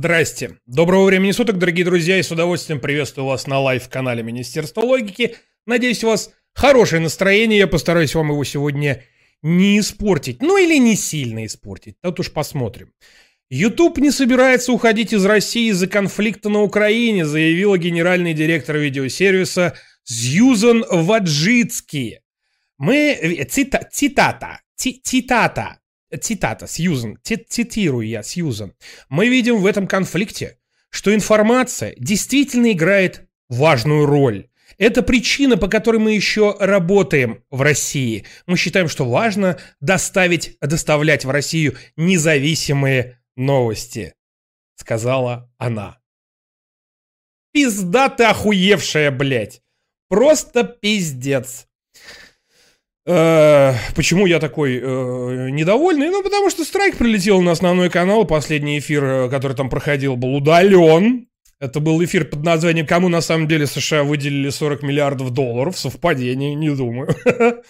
Здрасте. Доброго времени суток, дорогие друзья, и с удовольствием приветствую вас на live -канале Министерства логики. Надеюсь, у вас хорошее настроение, я постараюсь вам его сегодня не испортить. Ну или не сильно испортить, тут уж посмотрим. YouTube не собирается уходить из России из-за конфликта на Украине, заявила генеральный директор видеосервиса Сьюзан Воджицки. Мы... э, Цита, цитата. Ци- цитата. Цитата, Сьюзан, ци- цитирую я, Сьюзан. Мы видим в этом конфликте, что информация действительно играет важную роль. Это причина, по которой мы еще работаем в России. Мы считаем, что важно доставить, доставлять в Россию независимые новости, сказала она. Пизда ты охуевшая, блядь. Просто пиздец. Э, Почему я такой э, недовольный? Ну, потому что страйк прилетел на основной канал. Последний эфир, э, который там проходил, был удален. Это был эфир под названием «Кому на самом деле США выделили 40 миллиардов долларов?» Совпадение, не думаю.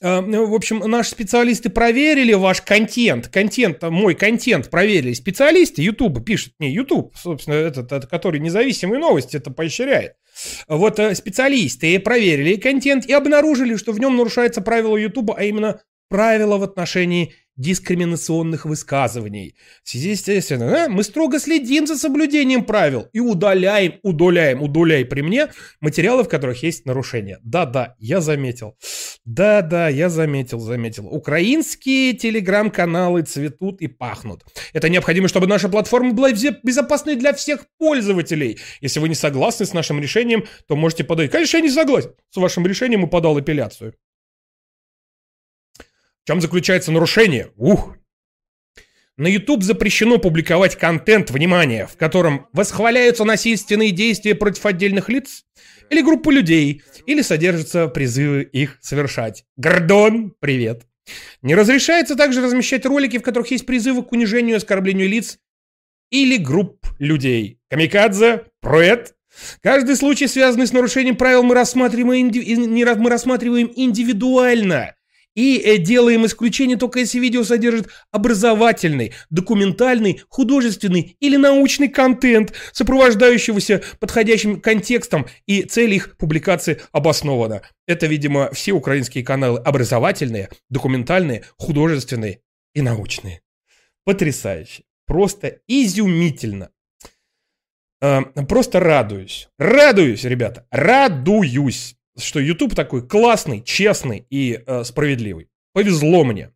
Э, В общем, наши специалисты проверили ваш контент. Контент, мой контент проверили специалисты. YouTube пишет, не, YouTube, собственно, этот, который независимые новости это поощряет. Вот э, специалисты проверили контент и обнаружили, что в нем нарушается правило YouTube, а именно правила в отношении дискриминационных высказываний. В связи, естественно, да, мы строго следим за соблюдением правил и удаляем, удаляем, удаляй при мне материалы, в которых есть нарушения. Да-да, я заметил. Да-да, я заметил, заметил. Украинские телеграм-каналы цветут и пахнут. Это необходимо, чтобы наша платформа была безопасной для всех пользователей. Если вы не согласны с нашим решением, то можете подать. Конечно, я не согласен с вашим решением и подал апелляцию. Чем заключается нарушение? Ух! На YouTube запрещено публиковать контент, внимание, в котором восхваляются насильственные действия против отдельных лиц или группы людей, или содержатся призывы их совершать. Гордон, привет. Не разрешается также размещать ролики, в которых есть призывы к унижению и оскорблению лиц или групп людей. Камикадзе, проэт. Каждый случай, связанный с нарушением правил, мы рассматриваем, инди- мы рассматриваем индивидуально. И э, делаем исключение только если видео содержит образовательный, документальный, художественный или научный контент, сопровождающегося подходящим контекстом и цель их публикации обоснована. Это, видимо, все украинские каналы образовательные, документальные, художественные и научные. Потрясающе. Просто изумительно. Э, Просто радуюсь. Радуюсь, ребята. Радуюсь что YouTube такой классный, честный и э, справедливый. Повезло мне.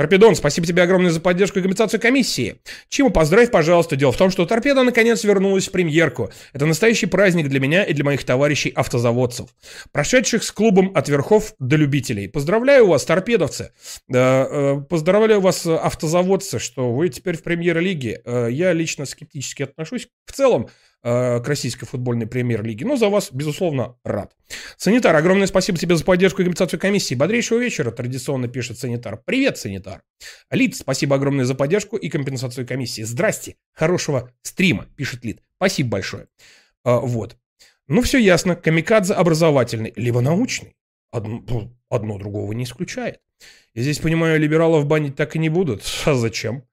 Торпедон, спасибо тебе огромное за поддержку и компенсацию комиссии. Чему поздравь, пожалуйста. Дело в том, что Торпеда наконец вернулась в премьерку. Это настоящий праздник для меня и для моих товарищей автозаводцев, прошедших с клубом от верхов до любителей. Поздравляю вас, торпедовцы. Э, Поздравляю вас, э, автозаводцы, что вы теперь в премьер-лиге. Э, Я лично скептически отношусь в целом к российской футбольной премьер-лиге. Но за вас, безусловно, рад. Санитар, огромное спасибо тебе за поддержку и компенсацию комиссии. Бодрейшего вечера, традиционно пишет Санитар. Привет, Санитар. Лид, спасибо огромное за поддержку и компенсацию комиссии. Здрасте, хорошего стрима, пишет Лид. Спасибо большое. А, вот. Ну, все ясно. Камикадзе образовательный, либо научный. Одно, ну, одно другого не исключает. Я здесь понимаю, либералов банить так и не будут. А зачем?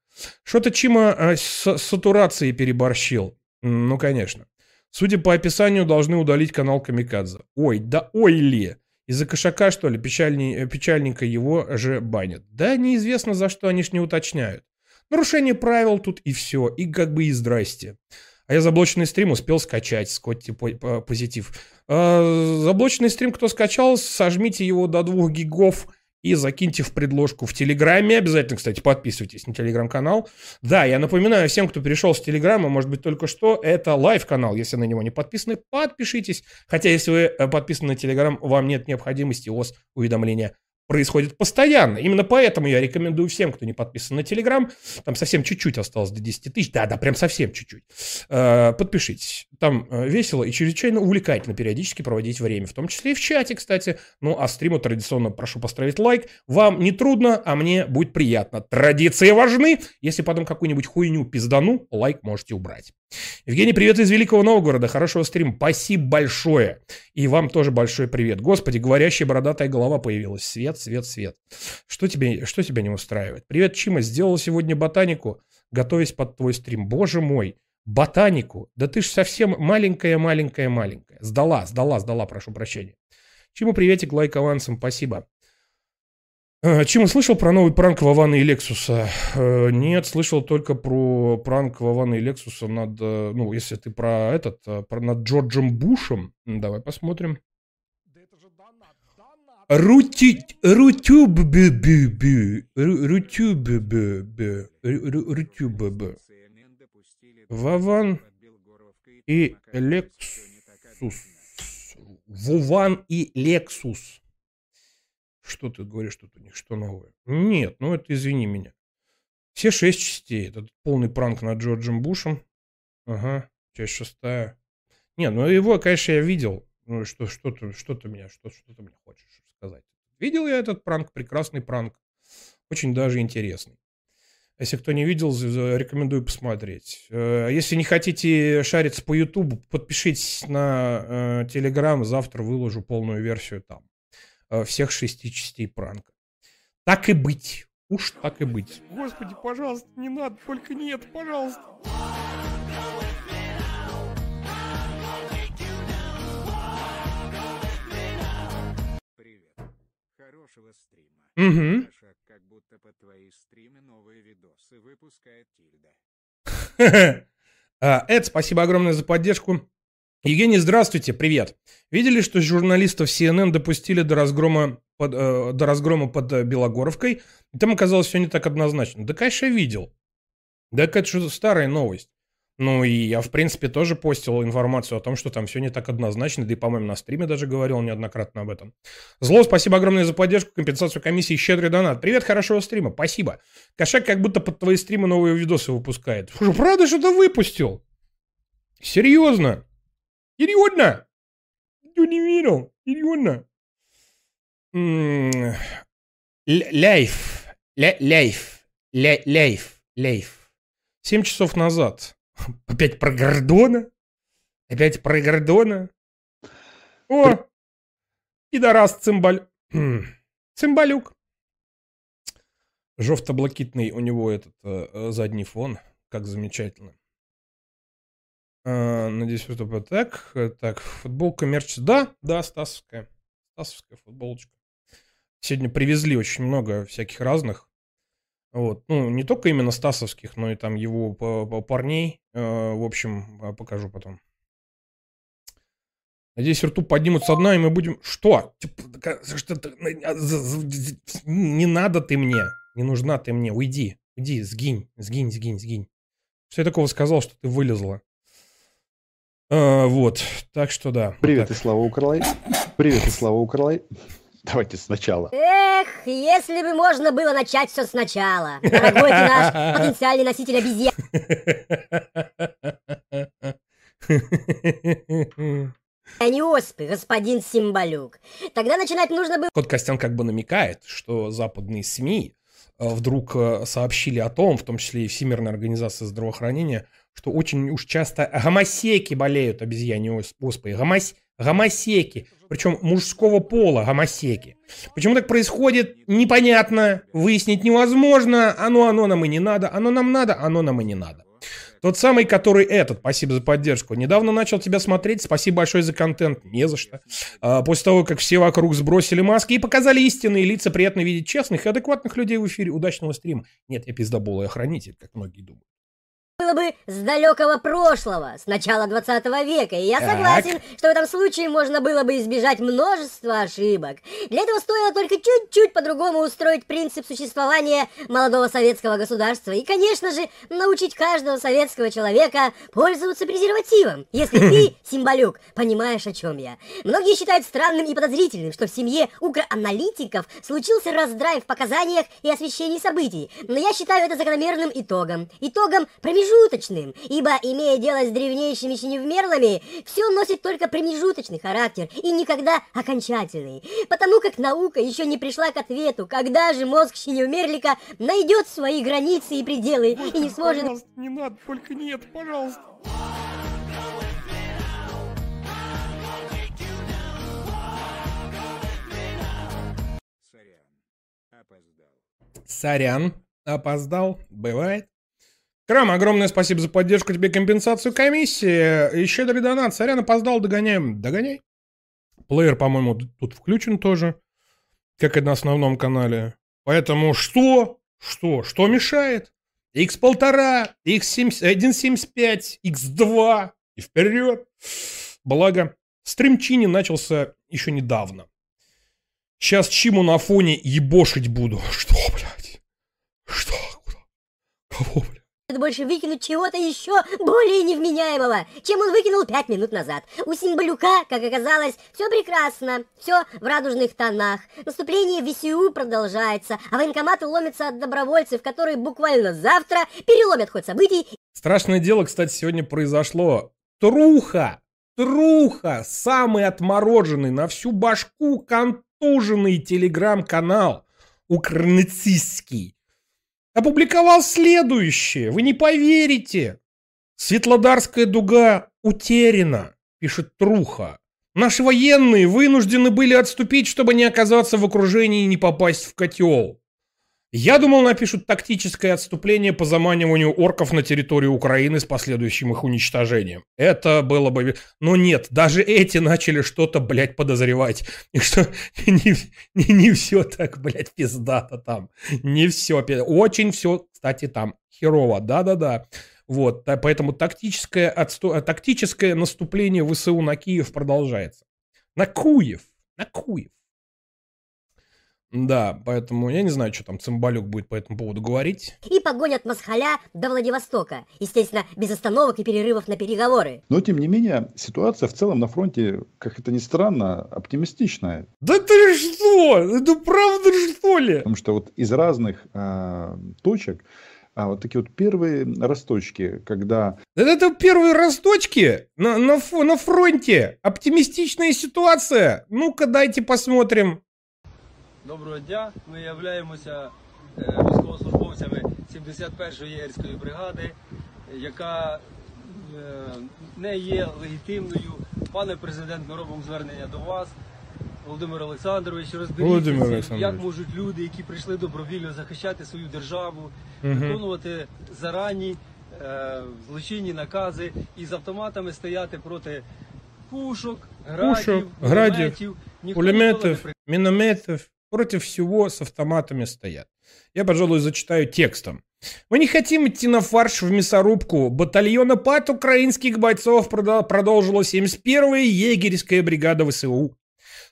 Что-то Чима а, с сатурацией переборщил. Ну, конечно. Судя по описанию, должны удалить канал Камикадзе. Ой, да ой ли. Из-за кошака, что ли, печальней, э, печальненько его же банят. Да неизвестно за что, они ж не уточняют. Нарушение правил тут и все, и как бы и здрасте. А я заблоченный стрим успел скачать, Скотти по- по- позитив. А, заблоченный стрим, кто скачал, сожмите его до 2 гигов и закиньте в предложку в Телеграме. Обязательно, кстати, подписывайтесь на Телеграм-канал. Да, я напоминаю всем, кто перешел с Телеграма, может быть, только что, это live -канал. Если на него не подписаны, подпишитесь. Хотя, если вы э, подписаны на Телеграм, вам нет необходимости, вас уведомления происходит постоянно. Именно поэтому я рекомендую всем, кто не подписан на Телеграм, там совсем чуть-чуть осталось до 10 тысяч, да-да, прям совсем чуть-чуть, Э, подпишитесь. Там э, весело и чрезвычайно увлекательно периодически проводить время, в том числе и в чате, кстати. Ну, а стриму традиционно прошу поставить лайк. Вам не трудно, а мне будет приятно. Традиции важны. Если потом какую-нибудь хуйню пиздану, лайк можете убрать. Евгений, привет из Великого Новгорода. Хорошего стрима. Спасибо большое. И вам тоже большой привет. Господи, говорящая бородатая голова появилась. Свет, свет, свет. Что тебе, что тебя не устраивает? Привет, Чима. Сделал сегодня ботанику, готовясь под твой стрим. Боже мой. Ботанику? Да ты ж совсем маленькая-маленькая-маленькая. Сдала, сдала, сдала, прошу прощения. Чему приветик, лайк авансом, спасибо. А, Чему слышал про новый пранк Вована и Лексуса? Э, нет, слышал только про пранк Вована и Лексуса над, э, ну, если ты про этот, э, про над Джорджем Бушем. Давай посмотрим. Рути... Рутюб... Рутюб... Рутюб... Вован и Лексус. Вован и Лексус. Что ты говоришь, что у них что новое? Нет, ну это извини меня. Все шесть частей. Это полный пранк над Джорджем Бушем. Ага, часть шестая. Не, ну его, конечно, я видел. Ну что, что ты, что ты меня, что, что ты мне хочешь сказать? Видел я этот пранк, прекрасный пранк. Очень даже интересный. Если кто не видел, рекомендую посмотреть. Э, если не хотите шариться по YouTube, подпишитесь на Telegram. Э, Завтра выложу полную версию там. Э, всех шести частей пранка. Так и быть. Уж так и быть. Господи, пожалуйста, не надо, только нет, пожалуйста. Привет. Хорошего стрима. Угу. Как будто по твоей стриме новые видосы выпускает Тильда. А, Эд, спасибо огромное за поддержку. Евгений, здравствуйте, привет. Видели, что журналистов CNN допустили до разгрома под, э, до разгрома под э, Белогоровкой? И там оказалось все не так однозначно. Да, конечно, видел. Да, это что старая новость. Ну и я, в принципе, тоже постил информацию о том, что там все не так однозначно, да и, по-моему, на стриме даже говорил неоднократно об этом. Зло, спасибо огромное за поддержку, компенсацию комиссии, щедрый донат. Привет, хорошего стрима, спасибо. Кошак как будто под твои стримы новые видосы выпускает. Что, правда что-то выпустил? Серьезно? Серьезно? Ты не верил? Серьезно? Ляйф. Ляйф. Ляйф. Ляйф. Семь часов назад Опять про Гордона? Опять про Гордона? О! Пидорас цимбаль... Цимбалюк. Жовто-блакитный у него этот э, э задний фон. Как замечательно. Э, надеюсь, что так. Так, футболка мерч. Да, да, Стасовская. Стасовская футболочка. Сегодня привезли очень много всяких разных. Вот. Ну, не только именно Стасовских, но и там его парней. Э, в общем, а, покажу потом. Надеюсь, рту поднимутся одна, и мы будем... Что? Не надо ты мне. Не нужна ты мне. Уйди. Уйди, сгинь. Сгинь, сгинь, сгинь. Что я такого сказал, что ты вылезла? А, вот. Так что да. Привет, вот и Слава Укрлай. Привет, и Слава Укрлай. Давайте сначала. Эх, если бы можно было начать все сначала. Дорогой ты наш потенциальный носитель обезьян. А не оспы, господин Симбалюк. Тогда начинать нужно было... Кот Костян как бы намекает, что западные СМИ э, вдруг э, сообщили о том, в том числе и Всемирная организация здравоохранения, что очень уж часто гомосеки болеют обезьяне оспой. Гомос... Гомосеки. Причем мужского пола гомосеки. Почему так происходит, непонятно, выяснить невозможно. Оно, оно нам и не надо, оно нам надо, оно нам и не надо. Тот самый, который этот, спасибо за поддержку, недавно начал тебя смотреть, спасибо большое за контент, не за что. А, после того, как все вокруг сбросили маски и показали истинные лица, приятно видеть честных и адекватных людей в эфире. Удачного стрима. Нет, я пиздоболый охранитель, как многие думают было бы с далекого прошлого, с начала 20 века, и я так. согласен, что в этом случае можно было бы избежать множества ошибок. Для этого стоило только чуть-чуть по-другому устроить принцип существования молодого советского государства и, конечно же, научить каждого советского человека пользоваться презервативом, если ты, Симбалюк, понимаешь, о чем я. Многие считают странным и подозрительным, что в семье укроаналитиков случился раздрай в показаниях и освещении событий, но я считаю это закономерным итогом, итогом промежуточного промежуточным, ибо, имея дело с древнейшими синевмерлами, все носит только промежуточный характер и никогда окончательный, потому как наука еще не пришла к ответу, когда же мозг синевмерлика найдет свои границы и пределы и не сможет... Пожалуйста, не надо, только нет, пожалуйста. Сорян. Опоздал. Сорян, опоздал, бывает. Крам, огромное спасибо за поддержку тебе, компенсацию комиссии. Еще щедрый донат. Сорян, опоздал, догоняем. Догоняй. Плеер, по-моему, тут включен тоже, как и на основном канале. Поэтому что? Что? Что мешает? X1,5, X1.75, X2 и вперед. Благо, стрим Чини начался еще недавно. Сейчас Чиму на фоне ебошить буду. Что, блядь? Что? Кого, блядь? Больше выкинуть чего-то еще более невменяемого, чем он выкинул пять минут назад. У Симбалюка, как оказалось, все прекрасно, все в радужных тонах. Наступление ВСУ продолжается, а военкоматы ломятся от добровольцев, которые буквально завтра переломят ход событий. Страшное дело, кстати, сегодня произошло. Труха! Труха! Самый отмороженный на всю башку контуженный телеграм-канал. Укрнацистский опубликовал следующее. Вы не поверите. Светлодарская дуга утеряна, пишет Труха. Наши военные вынуждены были отступить, чтобы не оказаться в окружении и не попасть в котел. Я думал, напишут тактическое отступление по заманиванию орков на территорию Украины с последующим их уничтожением. Это было бы... Но нет, даже эти начали что-то, блядь, подозревать. И что не, не, не все так, блядь, пиздато там. Не все. Очень все, кстати, там херово. Да-да-да. Вот, поэтому тактическое, отсту... тактическое наступление ВСУ на Киев продолжается. На Куев. На Куев. Да, поэтому я не знаю, что там Цымбалюк будет по этому поводу говорить. И погонят Масхаля до Владивостока. Естественно, без остановок и перерывов на переговоры. Но, тем не менее, ситуация в целом на фронте, как это ни странно, оптимистичная. Да ты что? Это правда что ли? Потому что вот из разных э, точек а вот такие вот первые росточки, когда... Это первые росточки на, на, на фронте. Оптимистичная ситуация. Ну-ка дайте посмотрим. Доброго дня. Ми являємося е, військовослужбовцями 71-ї єгерської бригади, яка е, не є легітимною. Пане президент, ми робимо звернення до вас. Володимир Олександрович, розберіться, як можуть люди, які прийшли добровільно захищати свою державу, Мгм. виконувати зарані е, злочинні накази і з автоматами стояти проти пушок, градів, Пушок, градів, кулеметів. Ніхто Против всего с автоматами стоят. Я, пожалуй, зачитаю текстом. Мы не хотим идти на фарш в мясорубку. Батальона ПАТ украинских бойцов продолжила 71-я егерская бригада ВСУ.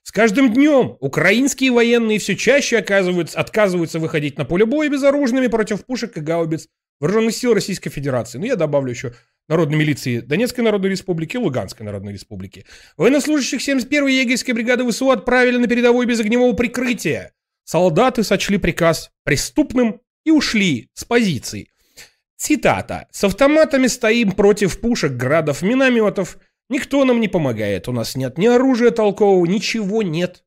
С каждым днем украинские военные все чаще оказываются, отказываются выходить на поле боя безоружными против пушек и гаубиц вооруженных сил Российской Федерации. Ну, я добавлю еще народной милиции Донецкой Народной Республики и Луганской Народной Республики. Военнослужащих 71-й егерской бригады ВСУ отправили на передовой без огневого прикрытия. Солдаты сочли приказ преступным и ушли с позиций. Цитата. «С автоматами стоим против пушек, градов, минометов. Никто нам не помогает. У нас нет ни оружия толкового, ничего нет.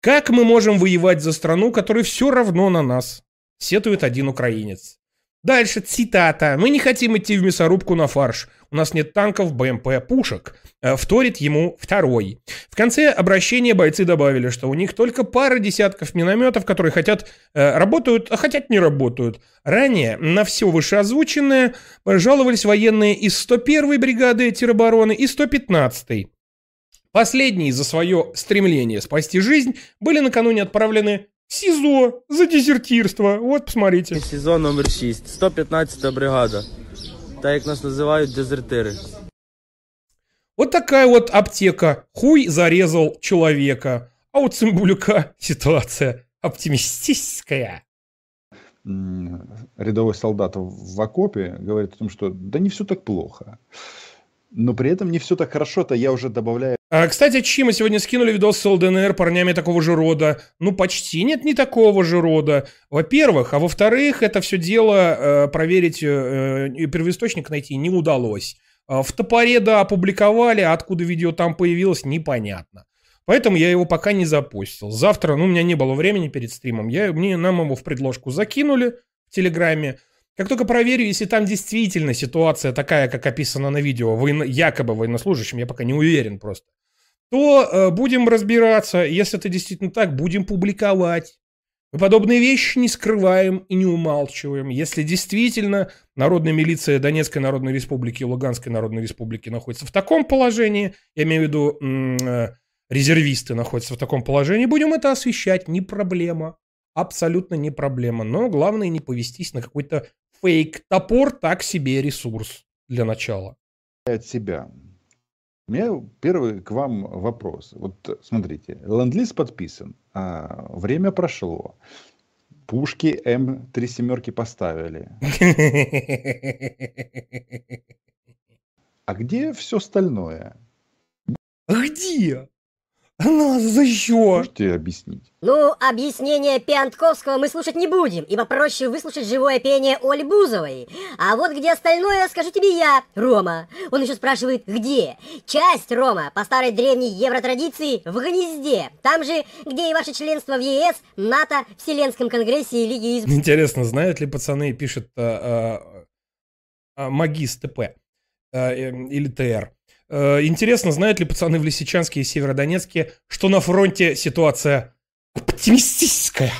Как мы можем воевать за страну, которая все равно на нас?» Сетует один украинец. Дальше цитата. «Мы не хотим идти в мясорубку на фарш. У нас нет танков, БМП, пушек». Э, Вторит ему второй. В конце обращения бойцы добавили, что у них только пара десятков минометов, которые хотят э, работают, а хотят не работают. Ранее на все вышеозвученное жаловались военные из 101-й бригады теробороны и 115-й. Последние за свое стремление спасти жизнь были накануне отправлены СИЗО за дезертирство. Вот, посмотрите. СІЗО номер 6, 115 бригада. Так як нас називають дезертири. Вот такая вот аптека. Хуй зарезал человека. А у Цимбулюка ситуация оптимистическая. рядовой солдат в окопе говорит о том, что да не все так плохо. Но при этом не все так хорошо, то я уже добавляю А, кстати, Чима сегодня скинули видос с ЛДНР парнями такого же рода. Ну, почти нет, не такого же рода. Во-первых. А во-вторых, это все дело э, проверить э, и первоисточник найти не удалось. А в топоре, да, опубликовали, а откуда видео там появилось, непонятно. Поэтому я его пока не запустил. Завтра, ну, у меня не было времени перед стримом. Я, мне, нам его в предложку закинули в Телеграме. Как только проверю, если там действительно ситуация такая, как описана на видео, военно, якобы военнослужащим, я пока не уверен просто, то э, будем разбираться. Если это действительно так, будем публиковать. Мы подобные вещи не скрываем и не умалчиваем. Если действительно народная милиция Донецкой Народной Республики и Луганской Народной Республики находится в таком положении, я имею в виду э, резервисты находятся в таком положении, будем это освещать, не проблема. Абсолютно не проблема. Но главное не повестись на какой-то фейк. Топор так себе ресурс для начала. От себя. У меня первый к вам вопрос. Вот смотрите, ленд-лиз подписан, а время прошло. Пушки М3 семерки поставили. А где все остальное? Где? Она за что? Можете объяснить? Ну, объяснение Пиантковского мы слушать не будем, ибо проще выслушать живое пение Оли Бузовой. А вот где остальное, скажу тебе я, Рома. Он еще спрашивает, где? Часть, Рома, по старой древней евротрадиции, в гнезде. Там же, где и ваше членство в ЕС, НАТО, Вселенском конгрессе и Лиге из... Интересно, знают ли пацаны, пишет а, а, а, Магис ТП а, э, или ТР. Э, интересно, знают ли пацаны в Лисичанске и Северодонецке, что на фронте ситуация оптимистическая?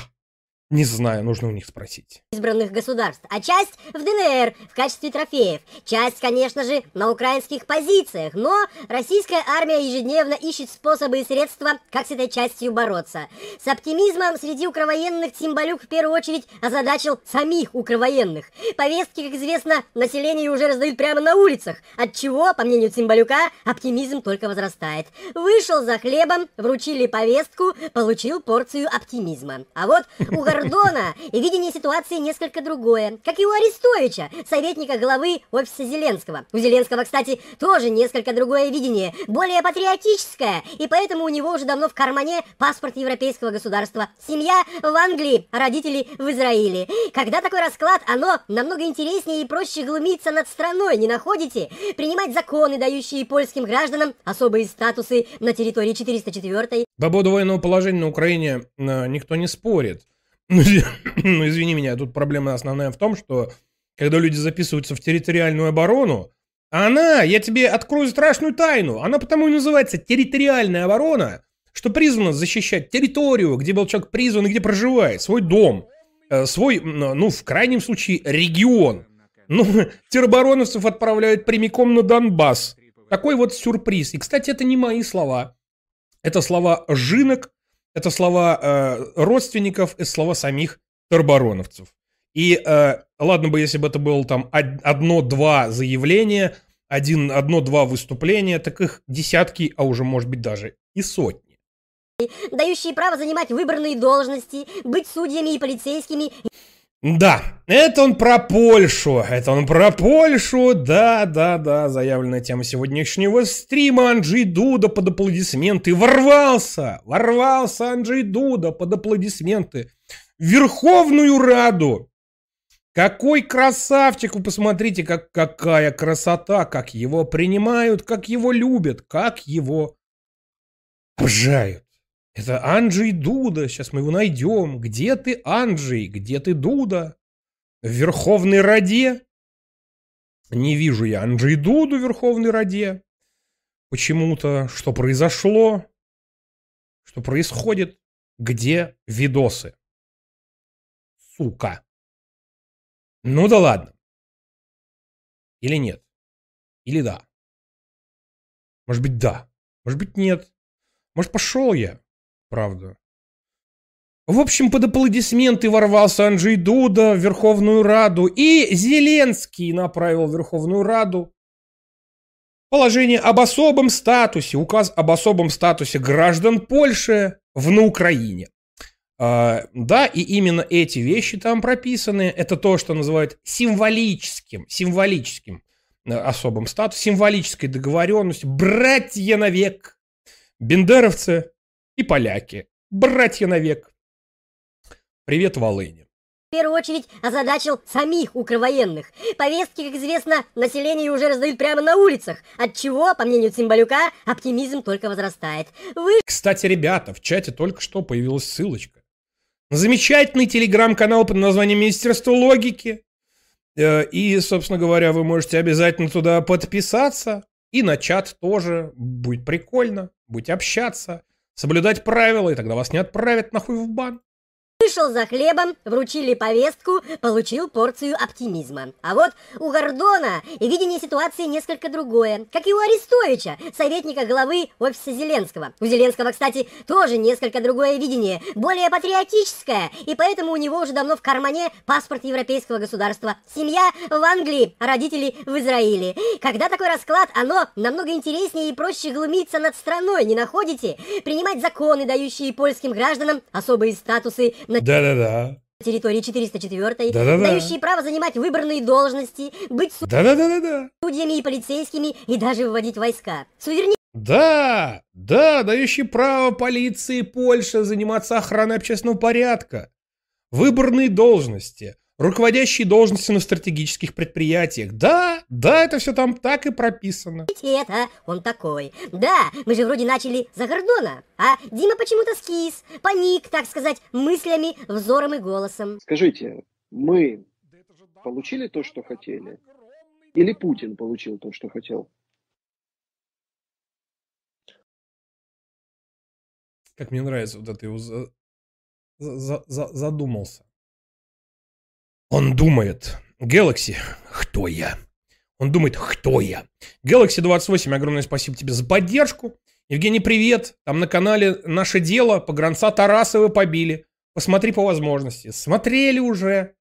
Не знаю, нужно у них спросить. избранных государств, а часть в ДНР в качестве трофеев. Часть, конечно же, на украинских позициях, но российская армия ежедневно ищет способы и средства, как с этой частью бороться. С оптимизмом среди укровоенных Цимбалюк в первую очередь озадачил самих укровоенных. Повестки, как известно, населению уже раздают прямо на улицах, от чего, по мнению Цимбалюка, оптимизм только возрастает. Вышел за хлебом, вручили повестку, получил порцию оптимизма. А вот у Гордона видение ситуации несколько другое, как и у Арестовича, советника главы офиса Зеленского. У Зеленского, кстати, тоже несколько другое видение, более патриотическое, и поэтому у него уже давно в кармане паспорт европейского государства. Семья в Англии, родители в Израиле. Когда такой расклад, оно намного интереснее и проще глумиться над страной, не находите? Принимать законы, дающие польским гражданам особые статусы на территории 404 По поводу военного положения на Украине э, никто не спорит. Ну, ну, извини меня, тут проблема основная в том, что когда люди записываются в территориальную оборону, она, я тебе открою страшную тайну, она потому и называется территориальная оборона, что призвана защищать территорию, где был человек призван и где проживает, свой дом, э, свой, ну, в крайнем случае, регион. Ну, теробороновцев отправляют прямиком на Донбасс. Такой вот сюрприз. И, кстати, это не мои слова. Это слова Жинок, это слова э, родственников, это слова самих тербароновцев. И э, ладно бы, если бы это было там одно-два заявления, один, одно-два выступления, так их десятки, а уже может быть даже и сотни. Дающие право занимать выбранные должности, быть судьями и полицейскими да, это он про Польшу, это он про Польшу, да, да, да, заявленная тема сегодняшнего стрима, Анджей Дуда под аплодисменты, ворвался, ворвался Анджей Дуда под аплодисменты в Верховную Раду. Какой красавчик, вы посмотрите, как, какая красота, как его принимают, как его любят, как его обжают. Это Анджей Дуда. Сейчас мы его найдем. Где ты, Анджей? Где ты, Дуда? В Верховной Раде? Не вижу я Анджей Дуду в Верховной Раде. Почему-то. Что произошло? Что происходит? Где видосы? Сука. Ну да ладно. Или нет? Или да? Может быть, да. Может быть, нет. Может, пошел я. Правда. В общем, под аплодисменты ворвался Анджей Дуда в Верховную Раду, и Зеленский направил в Верховную Раду положение об особом статусе, указ об особом статусе граждан Польши в на Украине. А, да, и именно эти вещи там прописаны. Это то, что называют символическим, символическим э, особым статусом, символической договоренностью. Братья навек бендеровцы и поляки. Братья навек. Привет, Волыни. в первую очередь озадачил самих укровоенных. Повестки, как известно, население уже раздают прямо на улицах, от чего, по мнению Цимбалюка, оптимизм только возрастает. Вы Кстати, ребята, в чате только что появилась ссылочка. Замечательный телеграм-канал под названием Министерство логики. Э, И, собственно говоря, вы можете обязательно туда подписаться. И на чат тоже. Будет прикольно. Будете общаться. Соблюдать правила, и тогда вас не отправят нахуй в бан. Вышел за хлебом, вручили повестку, получил порцию оптимизма. А вот у Гордона видение ситуации несколько другое, как и у Арестовича, советника главы офиса Зеленского. У Зеленского, кстати, тоже несколько другое видение, более патриотическое, и поэтому у него уже давно в кармане паспорт европейского государства. Семья в Англии, а родители в Израиле. Когда такой расклад, оно намного интереснее и проще глумиться над страной, не находите? Принимать законы, дающие польским гражданам особые статусы на Да-да-да. территории 404, Да-да-да. дающие право занимать выбранные должности, быть Да-да-да-да-да. судьями и полицейскими и даже вводить войска. Суверенитет Да, да, дающий право полиции Польши заниматься охраной общественного порядка. Выборные должности, руководящие должности на стратегических предприятиях. Да, да, это все там так и прописано. а он такой. Да, мы же вроде начали за Гордона, а Дима почему-то скис, паник, так сказать, мыслями, взором и голосом. Скажите, мы получили то, что хотели? Или Путин получил то, что хотел? Как мне нравится вот это его за- за- за- задумался. Он думает, Galaxy, кто я? Он думает, кто я? Galaxy 28, огромное спасибо тебе за поддержку. Евгений, привет. Там на канале «Наше дело» погранца Тарасова побили. Посмотри по возможности. Смотрели уже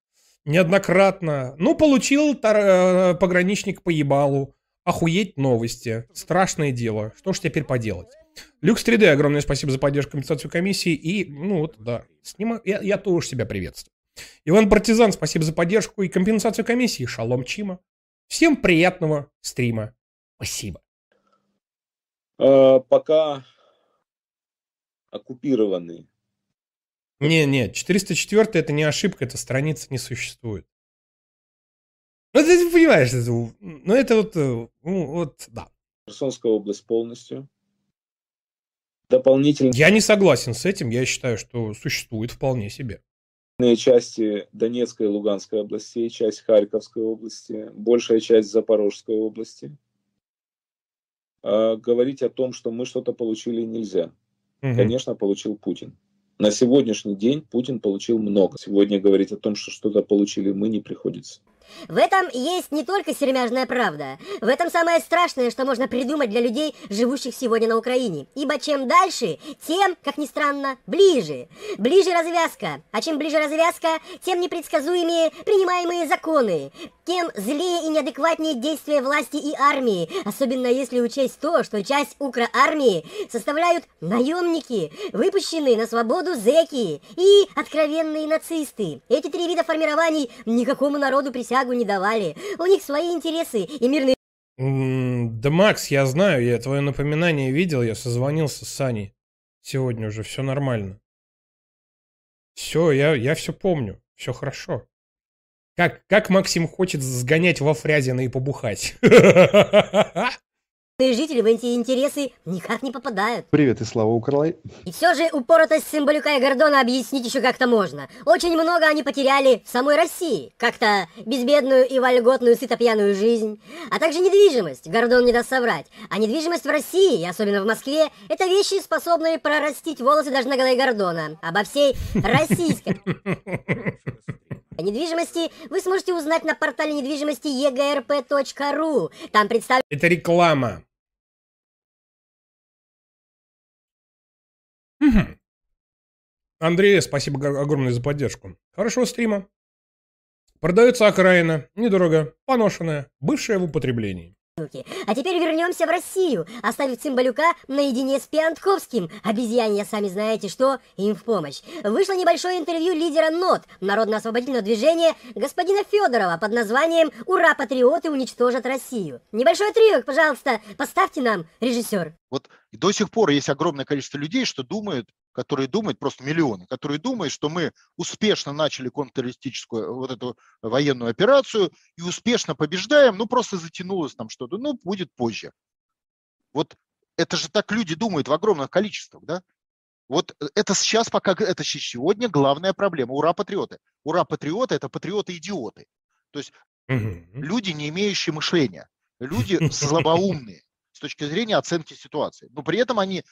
неоднократно. Ну, получил тар- э, пограничник по ебалу. Охуеть новости. Страшное дело. Что ж теперь поделать? Люкс 3D, огромное спасибо за поддержку компенсацию комиссии. И, ну вот, да, снима... я, я тоже себя приветствую. Иван Партизан, спасибо за поддержку и компенсацию комиссии. Шалом Чима. Всем приятного стрима. Спасибо. Э, пока оккупированы. Не, не, 404 это не ошибка, это страница не существует. Ну, ты понимаешь, это, ну, это вот, э, ну, вот, да. Херсонская область полностью. Дополнительные Я не согласен с этим, я считаю, что существует вполне себе. Части Донецкой и Луганской областей, часть Харьковской области, большая часть Запорожской области. А говорить о том, что мы что-то получили, нельзя. Мгм. Конечно, получил Путин. На сегодняшний день Путин получил много. Сегодня говорить о том, что что-то получили мы, не приходится. В этом есть не только сермяжная правда. В этом самое страшное, что можно придумать для людей, живущих сегодня на Украине. Ибо чем дальше, тем, как ни странно, ближе. Ближе развязка. А чем ближе развязка, тем непредсказуемее принимаемые законы. Тем злее и неадекватнее действия власти и армии. Особенно если учесть то, что часть укроармии составляют наемники, выпущенные на свободу зэки и откровенные нацисты. Эти три вида формирований никакому народу присягу не давали. У них свои интересы и мирные Да, Макс, я знаю, я твое напоминание видел, я созвонился с Саней. Сегодня уже все нормально. Все, я, я все помню, все хорошо. Как, как Максим хочет сгонять во Фрязино и побухать. жители в эти интересы никак не попадают. Привет и слава Укралай. И все же упоротость Симбалюка и Гордона объяснить еще как-то можно. Очень много они потеряли в самой России. Как-то безбедную и вольготную сытопьяную жизнь. А также недвижимость, Гордон не даст соврать. А недвижимость в России, и особенно в Москве, это вещи, способные прорастить волосы даже на голове Гордона. Обо всей российской недвижимости вы сможете узнать на портале недвижимости egrp.ru. Там представлены Это реклама. Мгм. Андрей, спасибо огромное за поддержку. Хорошего стрима. Продается окраина, недорого, поношенная, бывшая в употреблении. А теперь вернемся в Россию, оставив Цымбалюка наедине с Пиантковским. Обезьянья, сами знаете что, им в помощь. Вышло небольшое интервью лидера НОТ, Народно-освободительного движения, господина Федорова под названием «Ура, патриоты уничтожат Россию». Небольшой отрывок, пожалуйста, поставьте нам, режиссер. Вот до сих пор есть огромное количество людей, что думают, которые думают, просто миллионы, которые думают, что мы успешно начали контртеррористическую вот эту военную операцию и успешно побеждаем, ну просто затянулось там что-то, ну будет позже. Вот это же так люди думают в огромных количествах, да? Вот это сейчас пока, это сегодня главная проблема. Ура, патриоты. Ура, патриоты – это патриоты-идиоты. То есть люди, не имеющие мышления, люди слабоумные с точки зрения оценки ситуации. Но при этом они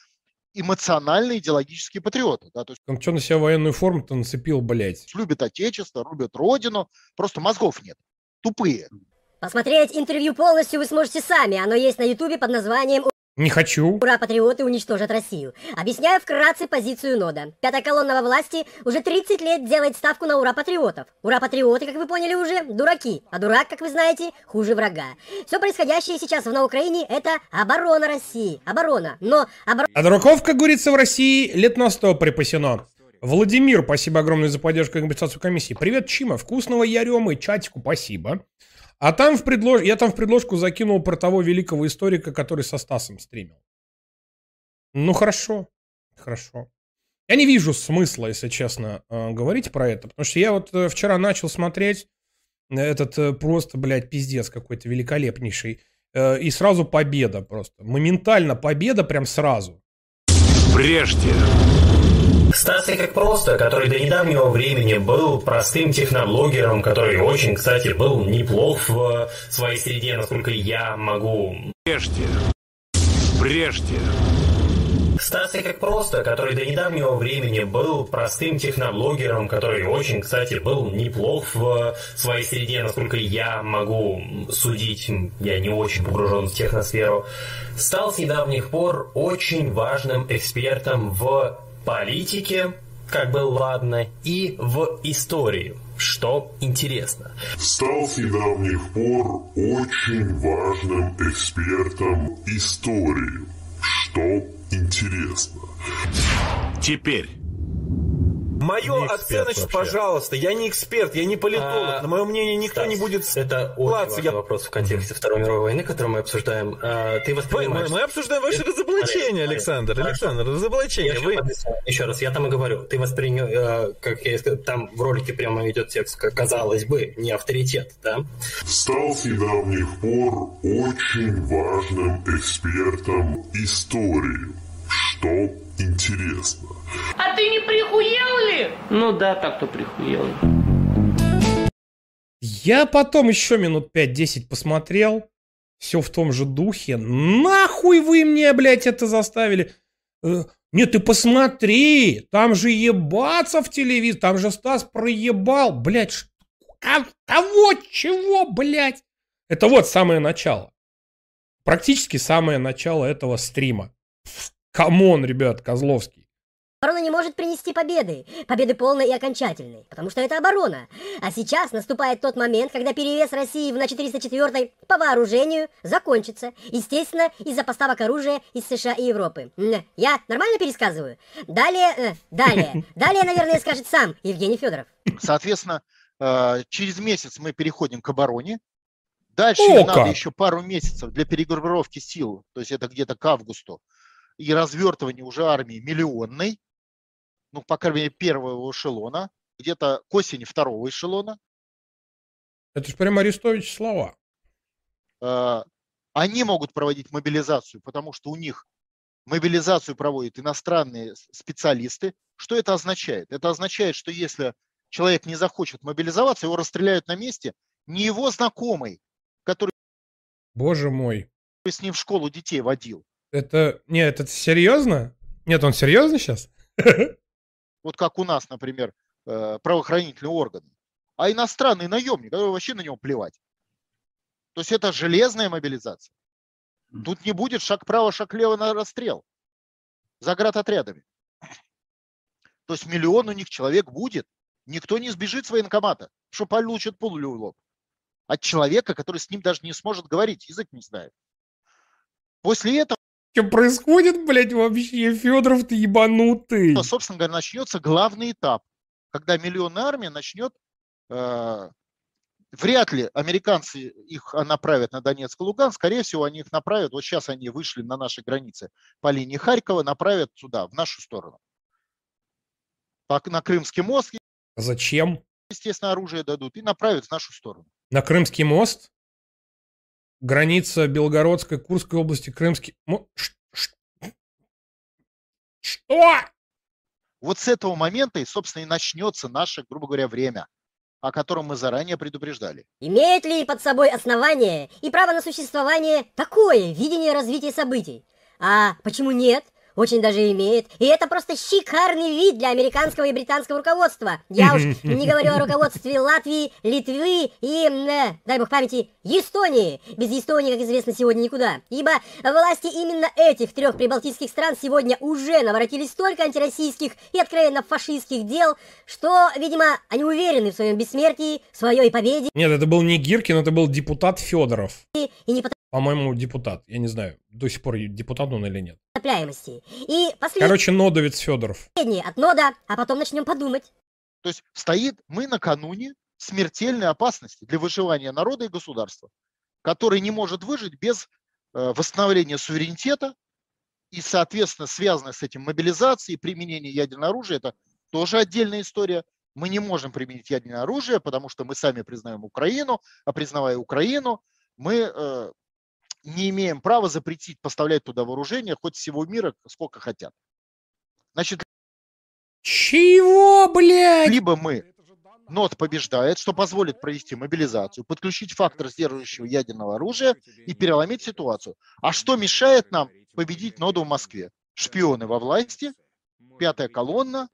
эмоциональные идеологические патриоты. Да, то есть Он что на себя военную форму-то нацепил, блядь? любят отечество, любят родину, просто мозгов нет. Тупые. Посмотреть интервью полностью вы сможете сами, оно есть на ютубе под названием Не хочу. «Ура, патриоты уничтожат Россию». Объясняю вкратце позицию нода. Пятая колонна во власти уже 30 лет делает ставку на ура патриотов. Ура патриоты, как вы поняли уже, дураки. А дурак, как вы знаете, хуже врага. Все происходящее сейчас на Украине – это оборона России. Оборона. Но оборона... А дураков, как говорится, в России лет на сто припасено. Владимир, спасибо огромное за поддержку и компенсацию комиссии. Привет, Чима, вкусного яремы, чатику, спасибо. А там в предлож... я там в предложку закинул про того великого историка, который со Стасом стримил. Ну хорошо, хорошо. Я не вижу смысла, если честно, э, говорить про это, потому что я вот э, вчера начал смотреть этот э, просто, блядь, пиздец какой-то великолепнейший, и сразу победа просто, моментально победа прям сразу. Прежде. Стас как просто, который до недавнего времени был простым техноблогером, который очень, кстати, был неплох в своей среде, насколько я могу. Прежде. Прежде. Стас как просто, который до недавнего времени был простым техноблогером, который очень, кстати, был неплох в своей среде, насколько я могу судить, я не очень погружен в техносферу, стал с недавних пор очень важным экспертом в политике, как бы ладно, и в истории, что интересно. Стал с недавних пор очень важным экспертом истории, что интересно. Теперь. Мое оценочное, пожалуйста, я не эксперт, я не политолог, А, на мое мнение никто не будет Это важный Я- вопрос в контексте Второй мировой войны, который мы обсуждаем. А, Ты Мы, воспринимаешь... мы- мы обсуждаем ваше Смотри, разоблачение, Александр. смотри. Александр, разоблачение. Я Вы... Еще раз, я там и говорю, ты воспринял, э, как я и сказал, там в ролике прямо идет текст, как казалось бы, не авторитет, да? Стал с недавних пор очень важным экспертом истории, что интересно. А ты не прихуел ли? Ну да, так-то прихуел. Я потом еще минут 5-10 посмотрел. Все в том же духе. Нахуй вы мне, блядь, это заставили? Э, Нет, ты посмотри, там же ебаться в телевизор, там же Стас проебал, блядь, кого, чего, блядь? Это вот самое начало. Практически самое начало этого стрима. Come on, ребят, Козловский. Оборона не может принести победы, победы полной и окончательной, потому что это оборона. А сейчас наступает тот момент, когда перевес России в на 404 по вооружению закончится, естественно, из-за поставок оружия из США и Европы. Я нормально пересказываю? Далее, э, далее, далее, наверное, скажет сам Евгений Федоров. Соответственно, э, через месяц мы переходим к обороне. Дальше О, надо как! еще пару месяцев для перегруппировки сил, то есть это где-то к августу, и развертывания уже армии миллионной, ну, по крайней мере, первого эшелона, где-то к осени второго эшелона. Это же прям Арестович слова. Э, Они могут проводить мобилизацию, потому что у них мобилизацию проводят иностранные специалисты. Что это означает? Это означает, что если человек не захочет мобилизоваться, его расстреляют на месте, не его знакомый, который Боже мой. с ним в школу детей водил. Это... Нет, это серьезно? Нет, он серьезно сейчас? Вот как у нас, например, э, правоохранительные органы. А иностранный наемник, который вообще на него плевать. То есть это железная мобилизация. Тут не будет шаг вправо, шаг влево на расстрел. Заградотрядами. То есть миллион у них человек будет. Никто не сбежит с военкомата, что получат пулю в лоб. от человека, который с ним даже не сможет говорить, язык не знает. После этого Что происходит, блядь, вообще? Федоров, ты ебанутый. собственно говоря, начнется главный этап, когда миллионная армия начнет э, Вряд ли американцы их направят на Донецк и Луганск. Скорее всего, они их направят, вот сейчас они вышли на наши границы по линии Харькова, направят сюда, в нашу сторону. На Крымский мост, Зачем? естественно, оружие дадут и направят в нашу сторону. На Крымский мост? Граница Белгородской, Курской области, Крымский... Что? Вот с этого момента и, собственно, и начнется наше, грубо говоря, время, о котором мы заранее предупреждали. Имеет ли под собой основание и право на существование такое видение развития событий? А почему нет? Очень даже имеет. И это просто шикарный вид для американского и британского руководства. Я уж не говорю о руководстве Латвии, Литвы и, э, дай бог памяти, Эстонии. Без Эстонии, как известно, сегодня никуда. Ибо власти именно этих трех прибалтийских стран сегодня уже наворотили столько антироссийских и откровенно фашистских дел, что, видимо, они уверены в своем бессмертии, в своей победе Нет, это был не Гиркин, это был депутат Федоров. и не По-моему, депутат. Я не знаю, до сих пор депутат он или нет. Потопляемости. И последнее Короче, нодовец Федоров. от нода, а потом начнем подумать. То есть стоит мы накануне смертельной опасности для выживания народа и государства, который не может выжить без э, восстановления суверенитета и, соответственно, связанная с этим мобилизация и применение ядерного оружия, это тоже отдельная история. Мы не можем применить ядерное оружие, потому что мы сами признаем Украину, а признавая Украину, мы э, не имеем права запретить поставлять туда вооружение хоть всего мира, сколько хотят. Значит, Чего, блядь? либо мы НОТ побеждает, что позволит провести мобилизацию, подключить фактор сдерживающего ядерного оружия и переломить ситуацию. А что мешает нам победить ноду в Москве? Шпионы во власти, пятая колонна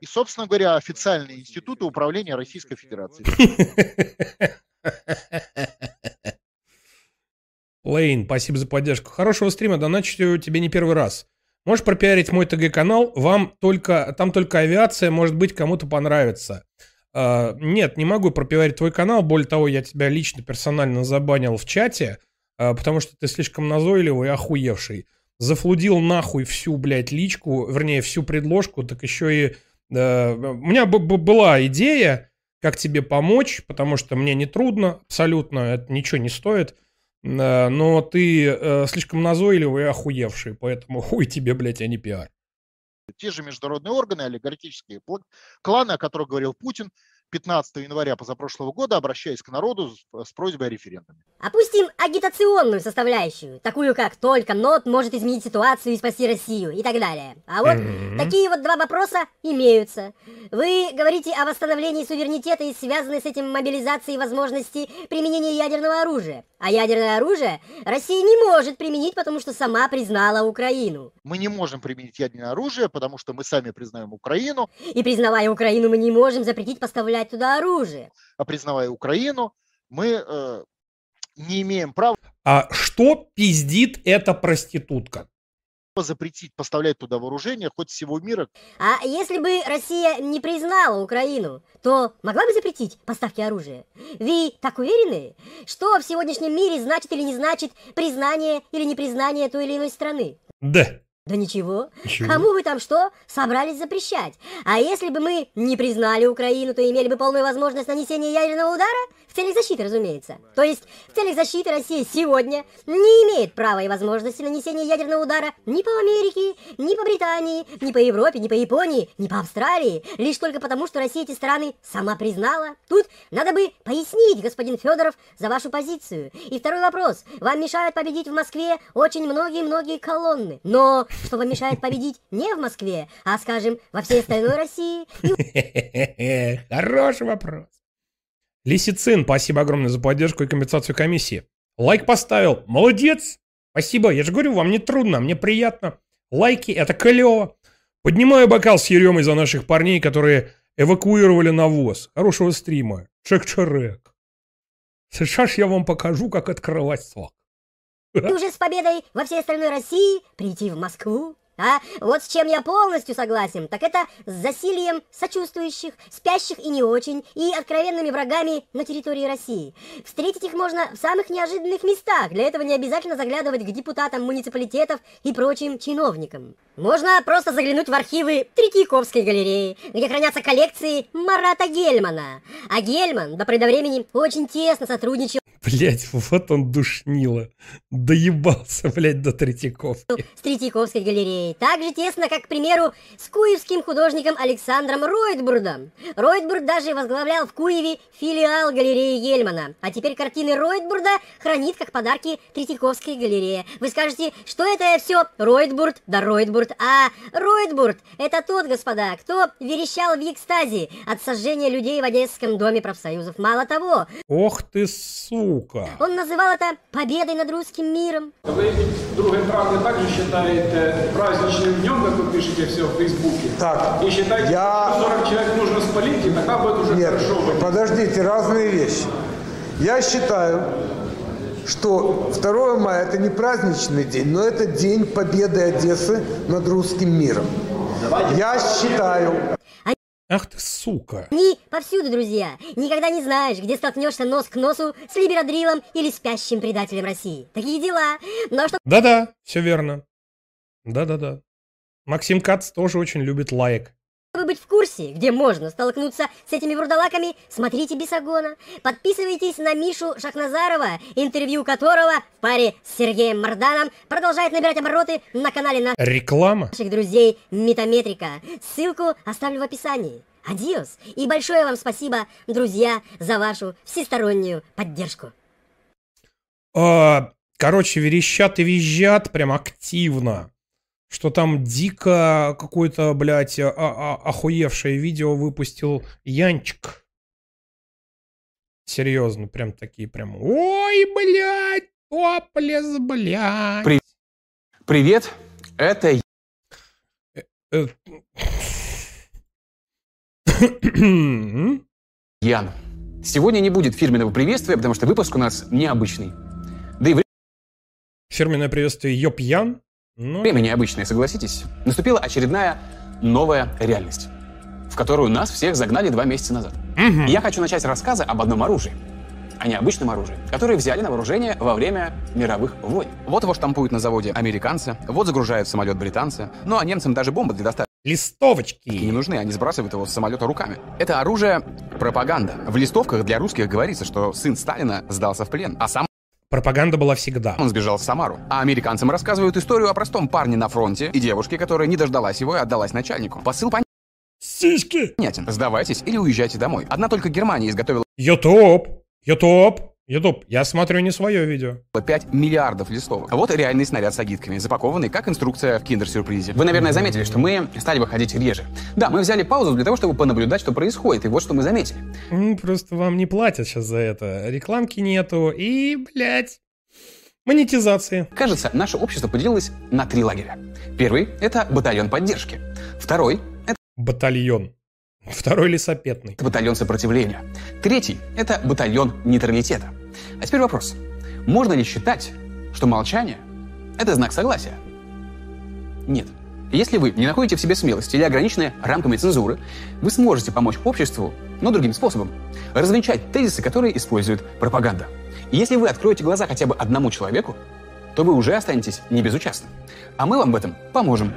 и, собственно говоря, официальные институты управления Российской Федерации. Лейн, спасибо за поддержку. Хорошего стрима, доначу тебе не первый раз. Можешь пропиарить мой ТГ-канал, вам только, там только авиация, может быть, кому-то понравится. А, нет, не могу пропиарить твой канал, более того, я тебя лично, персонально забанил в чате, а, потому что ты слишком назойливый и охуевший. Зафлудил нахуй всю, блядь, личку, вернее, всю предложку, так еще и... э, у меня была идея, как тебе помочь, потому что мне не трудно, абсолютно, это ничего не стоит. Э, Но ты э, слишком назойливый и охуевший, поэтому хуй тебе, блядь, а не пиар. Те же международные органы, олигархические кланы, о которых говорил Путин 15 января позапрошлого года, обращаясь к народу с, с просьбой о референдуме. Опустим агитационную составляющую, такую как только НОТ может изменить ситуацию и спасти Россию и так далее. А вот такие вот два вопроса имеются. Вы говорите о восстановлении суверенитета и связанной с этим мобилизации возможности применения ядерного оружия. А ядерное оружие Россия не может применить, потому что сама признала Украину. Мы не можем применить ядерное оружие, потому что мы сами признаем Украину, И признавая Украину, мы не можем запретить поставлять туда оружие. а признавая Украину, мы э, не имеем права А что пиздит эта проститутка? запретить поставлять туда вооружение хоть всего мира. А если бы Россия не признала Украину, то могла бы запретить поставки оружия? Вы так уверены, что в сегодняшнем мире значит или не значит признание или непризнание той или иной страны? Да. Да ничего. Ничего. Кому вы там что собрались запрещать? А если бы мы не признали Украину, то имели бы полную возможность нанесения ядерного удара? В целях защиты, разумеется. То есть в целях защиты Россия сегодня не имеет права и возможности нанесения ядерного удара ни по Америке, ни по Британии, ни по Европе, ни по Японии, ни по Австралии. Лишь только потому, что Россия эти страны сама признала. Тут надо бы пояснить, господин Федоров, за вашу позицию. И второй вопрос. Вам мешают победить в Москве очень многие-многие колонны. Но что вам мешает победить не в Москве, а, скажем, во всей остальной России? Хороший вопрос. Лисицин, спасибо огромное за поддержку и компенсацию комиссии. Лайк поставил. Молодец. Спасибо. Я же говорю, вам не трудно, мне приятно. Лайки, это клево. Поднимаю бокал с Еремой за наших парней, которые эвакуировали навоз. Хорошего стрима. Чек-чарек. Сейчас я вам покажу, как открывать сок. И уже с победой во всей остальной России прийти в Москву? А вот с чем я полностью согласен, так это с засилием сочувствующих, спящих и не очень, и откровенными врагами на территории России. Встретить их можно в самых неожиданных местах, для этого не обязательно заглядывать к депутатам муниципалитетов и прочим чиновникам. Можно просто заглянуть в архивы Третьяковской галереи, где хранятся коллекции Марата Гельмана. А Гельман до поры до времени очень тесно сотрудничал Блять, вот он душнило. Доебался, блядь, до Третьяковки. с Третьяковской галереей. Так же тесно, как, к примеру, с куевским художником Александром Ройтбурдом. Ройтбурд даже возглавлял в Куеве филиал галереи Гельмана. А теперь картины Ройтбурда хранит как подарки Третьяковской галерея. Вы скажете, что это все Ройтбурд да Ройтбурд. А Ройтбурд – это тот, господа, кто верещал в экстазе от сожжения людей в Одесском доме профсоюзов. Мало того, Ох ты, сука. он называл это победой над русским миром. Вы 2 травня также считаете праздничным днем, как вы пишете все в Фейсбуке? Так, И считаете, я- что 40 человек нужно спалить, и тогда будет уже Нет, хорошо. быть. подождите, разные вещи. Я считаю, что 2 мая это не праздничный день, но это день победы Одессы над русским миром. Я считаю, Ах ты, сука. Они повсюду, друзья. Никогда не знаешь, где столкнешься нос к носу с либерадрилом или спящим предателем России. Такие дела. Но чтобы Да-да, все верно. Да-да-да. Максим Кац тоже очень любит лайк. Быть в курсе, где можно столкнуться с этими вурдалаками, смотрите Бесогона. Подписывайтесь на Мишу Шахназарова, интервью которого в паре с Сергеем Марданом продолжает набирать обороты на канале наших Реклама? друзей Метаметрика. Ссылку оставлю в описании. Адиос. И большое вам спасибо, друзья, за вашу всестороннюю поддержку. А, короче, верещат и визжат прям активно. Что там дико какое-то, блядь, а- а- охуевшее видео выпустил Янчик. Серьезно, прям такие прям. Ой, блядь, топлес, блядь. При- Привет, это я. Э, Ян. Сегодня не будет фирменного приветствия, потому что выпуск у нас необычный. Да и Фирменное приветствие Ёп Ян. Ну, время необычное, согласитесь. Наступила очередная новая реальность, в которую нас всех загнали два месяца назад. И Я хочу начать с рассказа об одном оружии. О необычном оружии, которое взяли на вооружение во время мировых войн. Вот его штампуют на заводе американцы, вот загружают в самолет британцы, ну а немцам даже бомбы для доставки Листовочки. не нужны, они сбрасывают его с самолета руками. Это оружие пропаганда. В листовках для русских говорится, что сын Сталина сдался в плен, а сам Пропаганда была всегда. он сбежал в Самару. А американцам рассказывают историю о простом парне на фронте и девушке, которая не дождалась его и отдалась начальнику. Посыл Сиськи! понятен. Сдавайтесь или уезжайте домой. Одна только Германия изготовила Ютуб. Ютуб. Ютуб. Я смотрю не свое видео. 5 миллиардов листовок. Вот реальный снаряд с агитками, запакованный как инструкция в киндер-сюрпризе. Вы, наверное, заметили, что мы стали выходить реже. Да, мы взяли паузу для того, чтобы понаблюдать, что происходит, и вот что мы заметили. М, Просто вам не платят сейчас за это. Рекламки нету. И, блядь, монетизации. Кажется, наше общество поделилось на три лагеря. Первый — это батальон поддержки. Второй — это Батальон. Второй лесопетный. батальон сопротивления. Третий — это батальон нейтралитета. А теперь вопрос. Можно ли считать, что молчание — это знак согласия? Нет. Если вы не находите в себе смелости или ограничены рамками цензуры, вы сможете помочь обществу, но другим способом. Развенчать тезисы, которые использует пропаганда. И если вы откроете глаза хотя бы одному человеку, то вы уже останетесь небезучастным. А мы вам в этом поможем.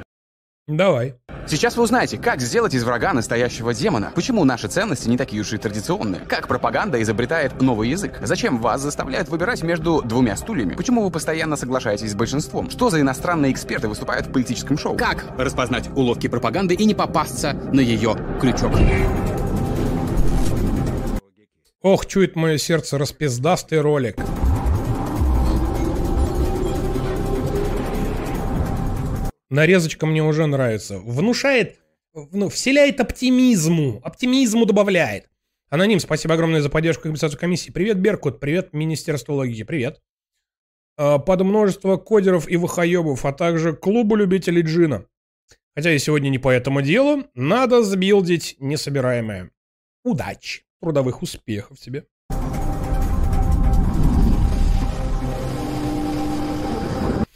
Давай. Сейчас вы узнаете, как сделать из врага настоящего демона, почему наши ценности не такие уж и традиционные, как пропаганда изобретает новый язык, зачем вас заставляют выбирать между двумя стульями, почему вы постоянно соглашаетесь с большинством, что за иностранные эксперты выступают в политическом шоу, как распознать уловки пропаганды и не попасться на ее крючок. Ох, чует мое сердце распиздастый ролик. Нарезочка мне уже нравится. Внушает, ну, вселяет оптимизму. Оптимизму добавляет. Аноним, спасибо огромное за поддержку компенсацию комиссии. Привет, Беркут. Привет, Министерство логики. Привет. А, Под множество кодеров и выхоебов, а также клубу любителей джина. Хотя и сегодня не по этому делу, надо сбилдить несобираемое. Удачи, трудовых успехов тебе.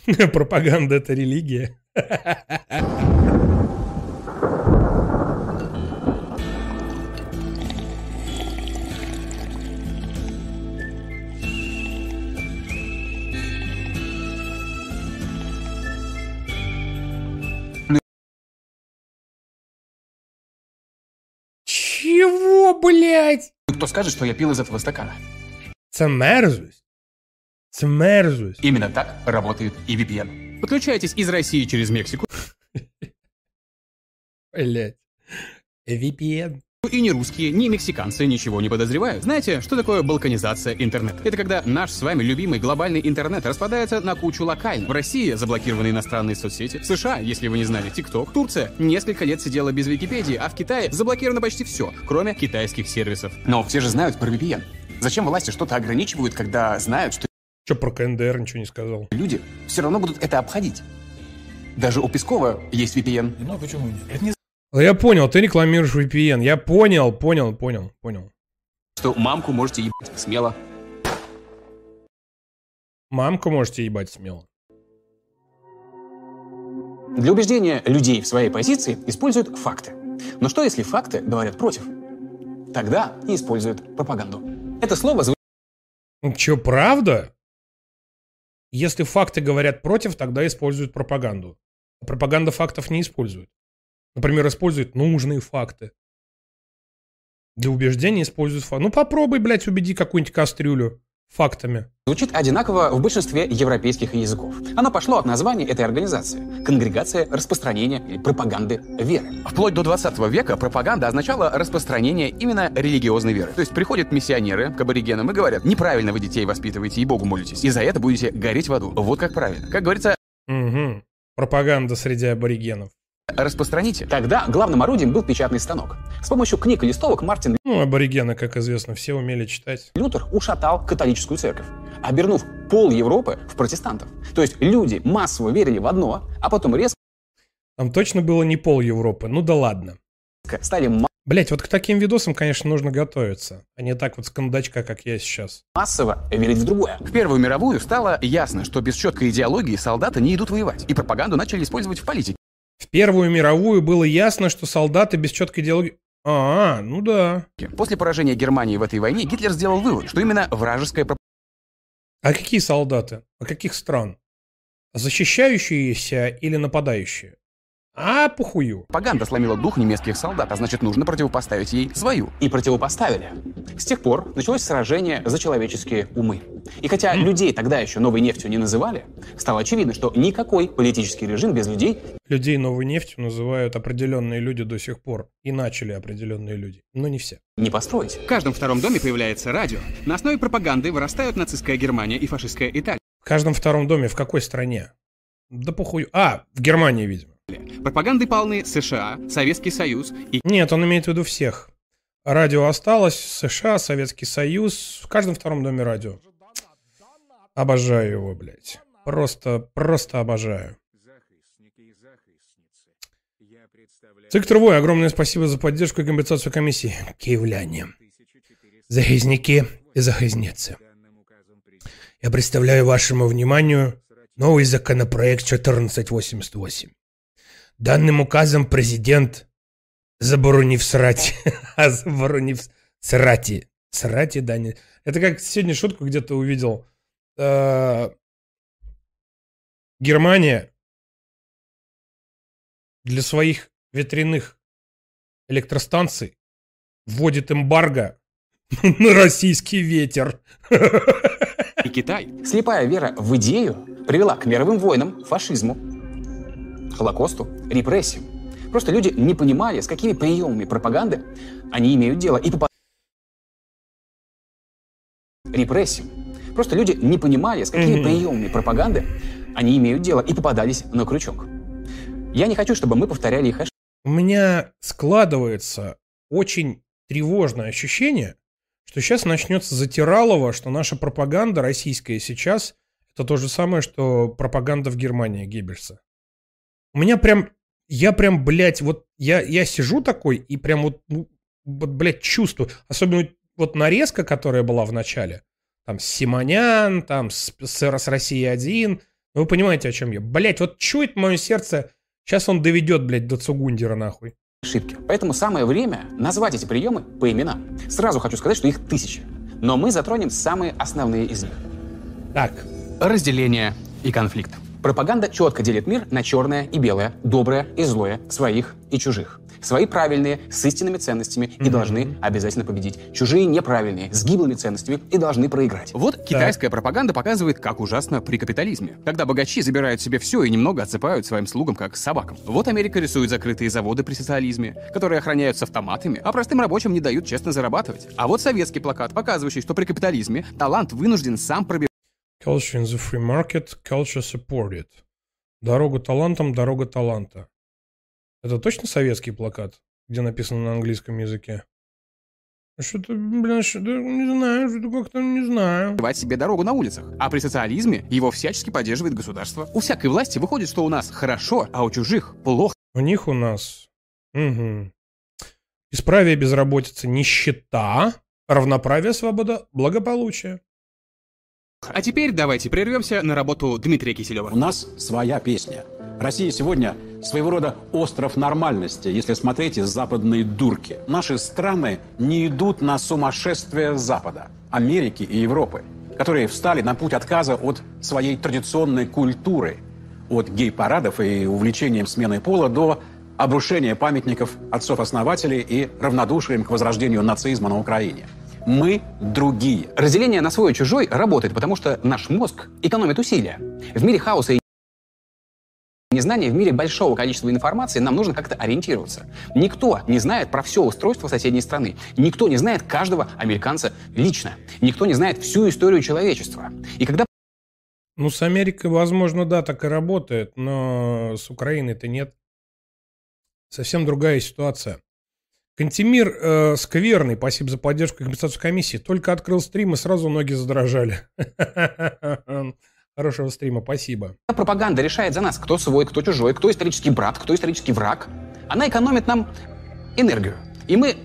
Пропаганда — это религия. Чего, блядь? Ну, кто скажет, что я пил из этого стакана? Це мерзость. Це мерзость. Именно так работает и VPN. Подключайтесь из России через Мексику. Блядь. VPN. И ни русские, ни мексиканцы ничего не подозревают. Знаете, что такое балканизация интернета? Это когда наш с вами любимый глобальный интернет распадается на кучу локальных. В России заблокированы иностранные соцсети. В США, если вы не знали, ТикТок. Турция несколько лет сидела без Википедии, а в Китае заблокировано почти все, кроме китайских сервисов. Но все же знают про VPN. Зачем власти что-то ограничивают, когда знают, что Че про КНДР ничего не сказал? люди все равно будут это обходить? Даже у Пескова есть VPN. Ну почему нет? Это не Ну, Я понял, ты рекламируешь VPN. Я понял, понял, понял, понял. Что мамку можете ебать смело. Мамку можете ебать смело. Для убеждения людей в своей позиции используют факты. Но что, если факты говорят против? Тогда и используют пропаганду. Это слово звучит Че, правда? Если факты говорят против, тогда используют пропаганду. А пропаганда фактов не использует. Например, использует нужные факты. Для убеждения используют факты. Ну попробуй, блядь, убеди какую-нибудь кастрюлю фактами. звучит одинаково в большинстве европейских языков. Оно пошло от названия этой организации – Конгрегация распространения или пропаганды веры. Вплоть до 20 века пропаганда означала распространение именно религиозной веры. То есть приходят миссионеры к аборигенам и говорят, неправильно вы детей воспитываете и Богу молитесь, и за это будете гореть в аду. Вот как правильно. Как говорится, Угу. Пропаганда среди аборигенов. Распространите. Тогда главным орудием был печатный станок. С помощью книг и листовок Мартин Ну, аборигены, как известно, все умели читать. Лютер ушатал католическую церковь, обернув пол Европы в протестантов. То есть люди массово верили в одно, а потом резко Там точно было не пол Европы. Ну да ладно. стали Блять, вот к таким видосам, конечно, нужно готовиться. А не так вот с кондачка, как я сейчас. массово верить в другое. В Первую мировую стало ясно, что без четкой идеологии солдаты не идут воевать, и пропаганду начали использовать в политике. В Первую мировую было ясно, что солдаты без четкой идеологии... А, ну да. После поражения Германии в этой войне Гитлер сделал вывод, что именно вражеская А какие солдаты? А каких стран? Защищающиеся или нападающие? А, похую. Пропаганда сломила дух немецких солдат, а значит, нужно противопоставить ей свою. И противопоставили. С тех пор началось сражение за человеческие умы. И хотя людей тогда еще новой нефтью не называли, стало очевидно, что никакой политический режим без людей Людей новой нефтью называют определенные люди до сих пор. И начали определенные люди. Но не все. не построить. В каждом втором доме появляется радио. На основе пропаганды вырастают нацистская Германия и фашистская Италия. В каждом втором доме в какой стране? Да похуй. А, в Германии, видимо. Пропаганды полны США, Советский Союз и Нет, он имеет в виду всех. Радио осталось, США, Советский Союз, в каждом втором доме радио. Обожаю его, блядь. Просто, просто обожаю. Цик-Трувой, огромное спасибо за поддержку и компенсацию комиссии. Киевляне. Захизники и захизницы. Я представляю вашему вниманию новый законопроект 1488. Данным указом президент заборонив срать. А заборонив срати. Срати, да, не... Это как сегодня шутку где-то увидел. Э, Германия для своих ветряных электростанций вводит эмбарго на российский ветер. и Китай. Слепая вера в идею привела к мировым войнам, фашизму, Холокосту, репрессиям. Просто люди не понимали, с какими приемами пропаганды они имеют дело и попадали репрессиям. Просто люди не понимали, с какими приемами пропаганды они имеют дело и попадались на крючок. Я не хочу, чтобы мы повторяли их ошибки. У меня складывается очень тревожное ощущение, что сейчас начнется затиралово, что наша пропаганда российская сейчас это то же самое, что пропаганда в Германии Геббельса. У меня прям, я прям, блядь, вот я, я сижу такой и прям вот, ну, вот, блядь, чувствую. Особенно вот нарезка, которая была в начале. Там Симонян, там с, с, с России-1. Ну, вы понимаете, о чем я. Блядь, вот чует мое сердце, сейчас он доведет, блядь, до Цугундера, нахуй. ошибки. Поэтому самое время назвать эти приемы по именам. Сразу хочу сказать, что их тысячи. Но мы затронем самые основные из них. Так. Разделение и конфликт. Пропаганда четко делит мир на черное и белое, доброе и злое, своих и чужих. Свои правильные, с истинными ценностями и должны обязательно победить. Чужие неправильные, с гиблыми ценностями и должны проиграть. Вот китайская пропаганда показывает, как ужасно при капитализме. Когда богачи забирают себе все и немного отсыпают своим слугам, как собакам. Вот Америка рисует закрытые заводы при социализме, которые охраняют с автоматами, а простым рабочим не дают честно зарабатывать. А вот советский плакат, показывающий, что при капитализме талант вынужден сам пробивать Culture in the free market, culture supported. Дорога талантам, дорога таланта. Это точно советский плакат, где написано на английском языке? Что-то, блин, что-то не знаю, что-то как-то не знаю. пробивать себе дорогу на улицах. А при социализме его всячески поддерживает государство. У всякой власти выходит, что у нас хорошо, а у чужих плохо. У них у нас угу. бесправие, безработица, нищета, равноправие, свобода, благополучие. А теперь давайте прервемся на работу Дмитрия Киселева. У нас своя песня. Россия сегодня своего рода остров нормальности, если смотреть из западной дурки. Наши страны не идут на сумасшествие Запада, Америки и Европы, которые встали на путь отказа от своей традиционной культуры, от гей-парадов и увлечением сменой пола до обрушения памятников отцов-основателей и равнодушием к возрождению нацизма на Украине. Мы другие. Разделение на свой и чужой работает, потому что наш мозг экономит усилия. В мире хаоса и незнания, в мире большого количества информации нам нужно как-то ориентироваться. Никто не знает про все устройство соседней страны. Никто не знает каждого американца лично. Никто не знает всю историю человечества. И когда Ну, с Америкой, возможно, да, так и работает, но с Украиной-то нет. Совсем другая ситуация. Кантемир э, скверный, спасибо за поддержку компенсацию комиссии. Только открыл стрим и сразу ноги задрожали. Хорошего стрима, спасибо. пропаганда решает за нас, кто свой, кто чужой, кто исторический брат, кто исторический враг, она экономит нам энергию. И мы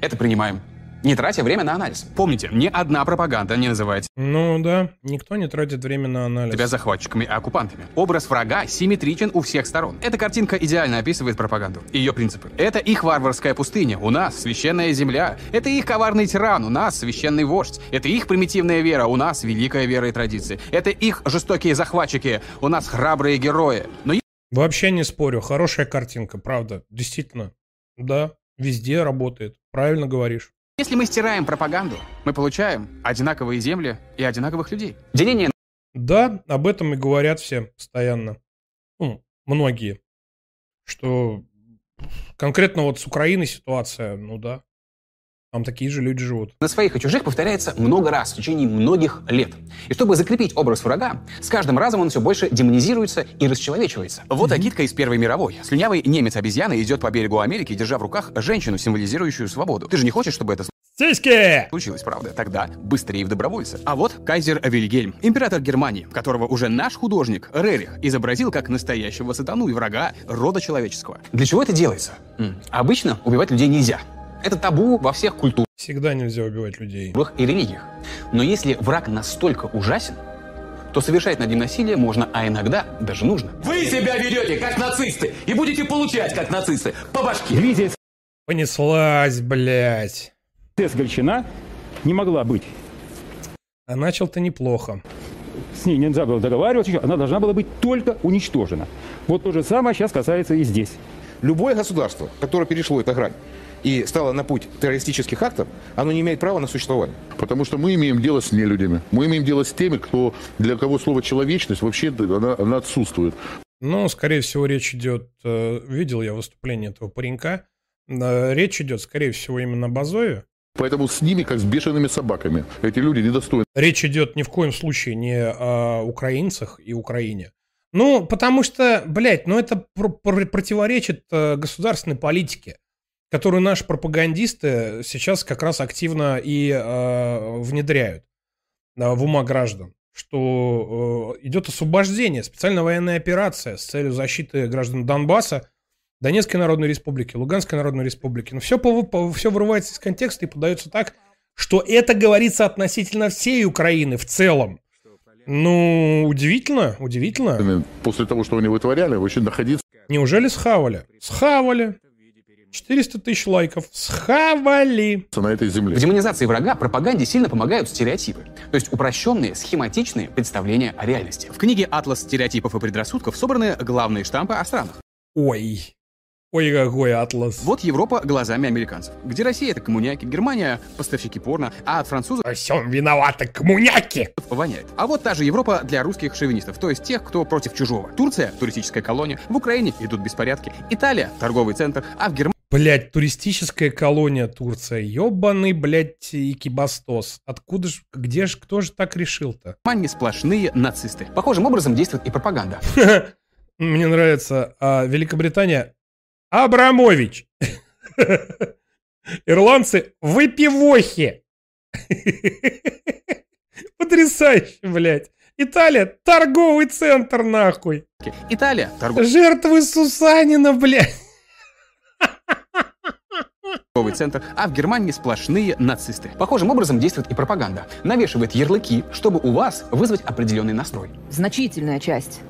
это принимаем, не тратя время на анализ. Помните, ни одна пропаганда не называет Ну да, никто не тратит время на анализ. тебя захватчиками и оккупантами. Образ врага симметричен у всех сторон. Эта картинка идеально описывает пропаганду ее принципы. Это их варварская пустыня, у нас священная земля. Это их коварный тиран, у нас священный вождь. Это их примитивная вера, у нас великая вера и традиции. Это их жестокие захватчики, у нас храбрые герои. Но Вообще не спорю, хорошая картинка, правда, действительно. Да, везде работает, правильно говоришь. Если мы стираем пропаганду, мы получаем одинаковые земли и одинаковых людей. Деление Да, об этом и говорят все постоянно. Ну, многие. Что конкретно вот с Украиной ситуация, ну да. Там такие же люди живут. на своих и чужих повторяется много раз в течение многих лет. И чтобы закрепить образ врага, с каждым разом он все больше демонизируется и расчеловечивается. Вот агитка из Первой мировой. Слюнявый немец-обезьяна идет по берегу Америки, держа в руках женщину, символизирующую свободу. Ты же не хочешь, чтобы это Сиськи! случилось, правда? Тогда быстрее в добровольца. А вот кайзер Вильгельм, император Германии, которого уже наш художник Рерих изобразил как настоящего сатану и врага рода человеческого. Для чего это делается? М, Обычно убивать людей нельзя. Это табу во всех культурах Всегда нельзя убивать людей. и религиях. Но если враг настолько ужасен, то совершать над ним насилие можно, а иногда даже нужно. Вы себя ведете как нацисты и будете получать как нацисты по башке. Дивизия Понеслась, блядь. СС Гольчина не могла быть. А начал-то неплохо. С ней нельзя было договариваться, она должна была быть только уничтожена. Вот то же самое сейчас касается и здесь. Любое государство, которое перешло эту грань и стало на путь террористических актов, оно не имеет права на существование. Потому что мы имеем дело с нелюдями. Мы имеем дело с теми, кто, для кого слово «человечность» вообще она, она отсутствует. Ну, скорее всего, речь идет... э, Видел я выступление этого паренька. Речь идет, скорее всего, именно об Азове. Поэтому с ними, как с бешеными собаками. Эти люди недостойны. Речь идет ни в коем случае не о украинцах и Украине. Ну, потому что, блядь, ну это пр- пр- противоречит э, государственной политике, которую наши пропагандисты сейчас как раз активно и э, внедряют э, в ума граждан, что э, идет освобождение, специальная военная операция с целью защиты граждан Донбасса, Донецкой Народной Республики, Луганской Народной Республики. Но все, все вырывается из контекста и подается так, что это говорится относительно всей Украины в целом. Ну, удивительно, удивительно. После того, что они вытворяли, вообще находиться... Неужели схавали? Схавали. 400 тысяч лайков. Схавали. на этой земле. В демонизации врага пропаганде сильно помогают стереотипы, то есть упрощенные, схематичные представления о реальности. В книге «Атлас стереотипов и предрассудков» собраны главные штампы о странах. Ой. Ой, какой атлас. Вот Европа глазами американцев. Где Россия — это коммуняки, Германия — поставщики порно, а от французов... Во всем виноваты коммуняки! Воняет. А вот та же Европа для русских шовинистов, то есть тех, кто против чужого. Турция — туристическая колония, в Украине идут беспорядки, Италия — торговый центр, а в Германии... Блять, туристическая колония Турция. Ёбаный, блядь, икибастос. Откуда ж, где ж, кто же так решил-то? Германии сплошные нацисты. Похожим образом действует и пропаганда. Мне нравится а, Великобритания Абрамович. Ирландцы выпивохи. Потрясающе, блядь. Италия торговый центр, нахуй. Италия торговый Жертвы Сусанина, блядь. Торговый центр, а в Германии сплошные нацисты. Похожим образом действует и пропаганда. Навешивает ярлыки, чтобы у вас вызвать определенный настрой. Значительная часть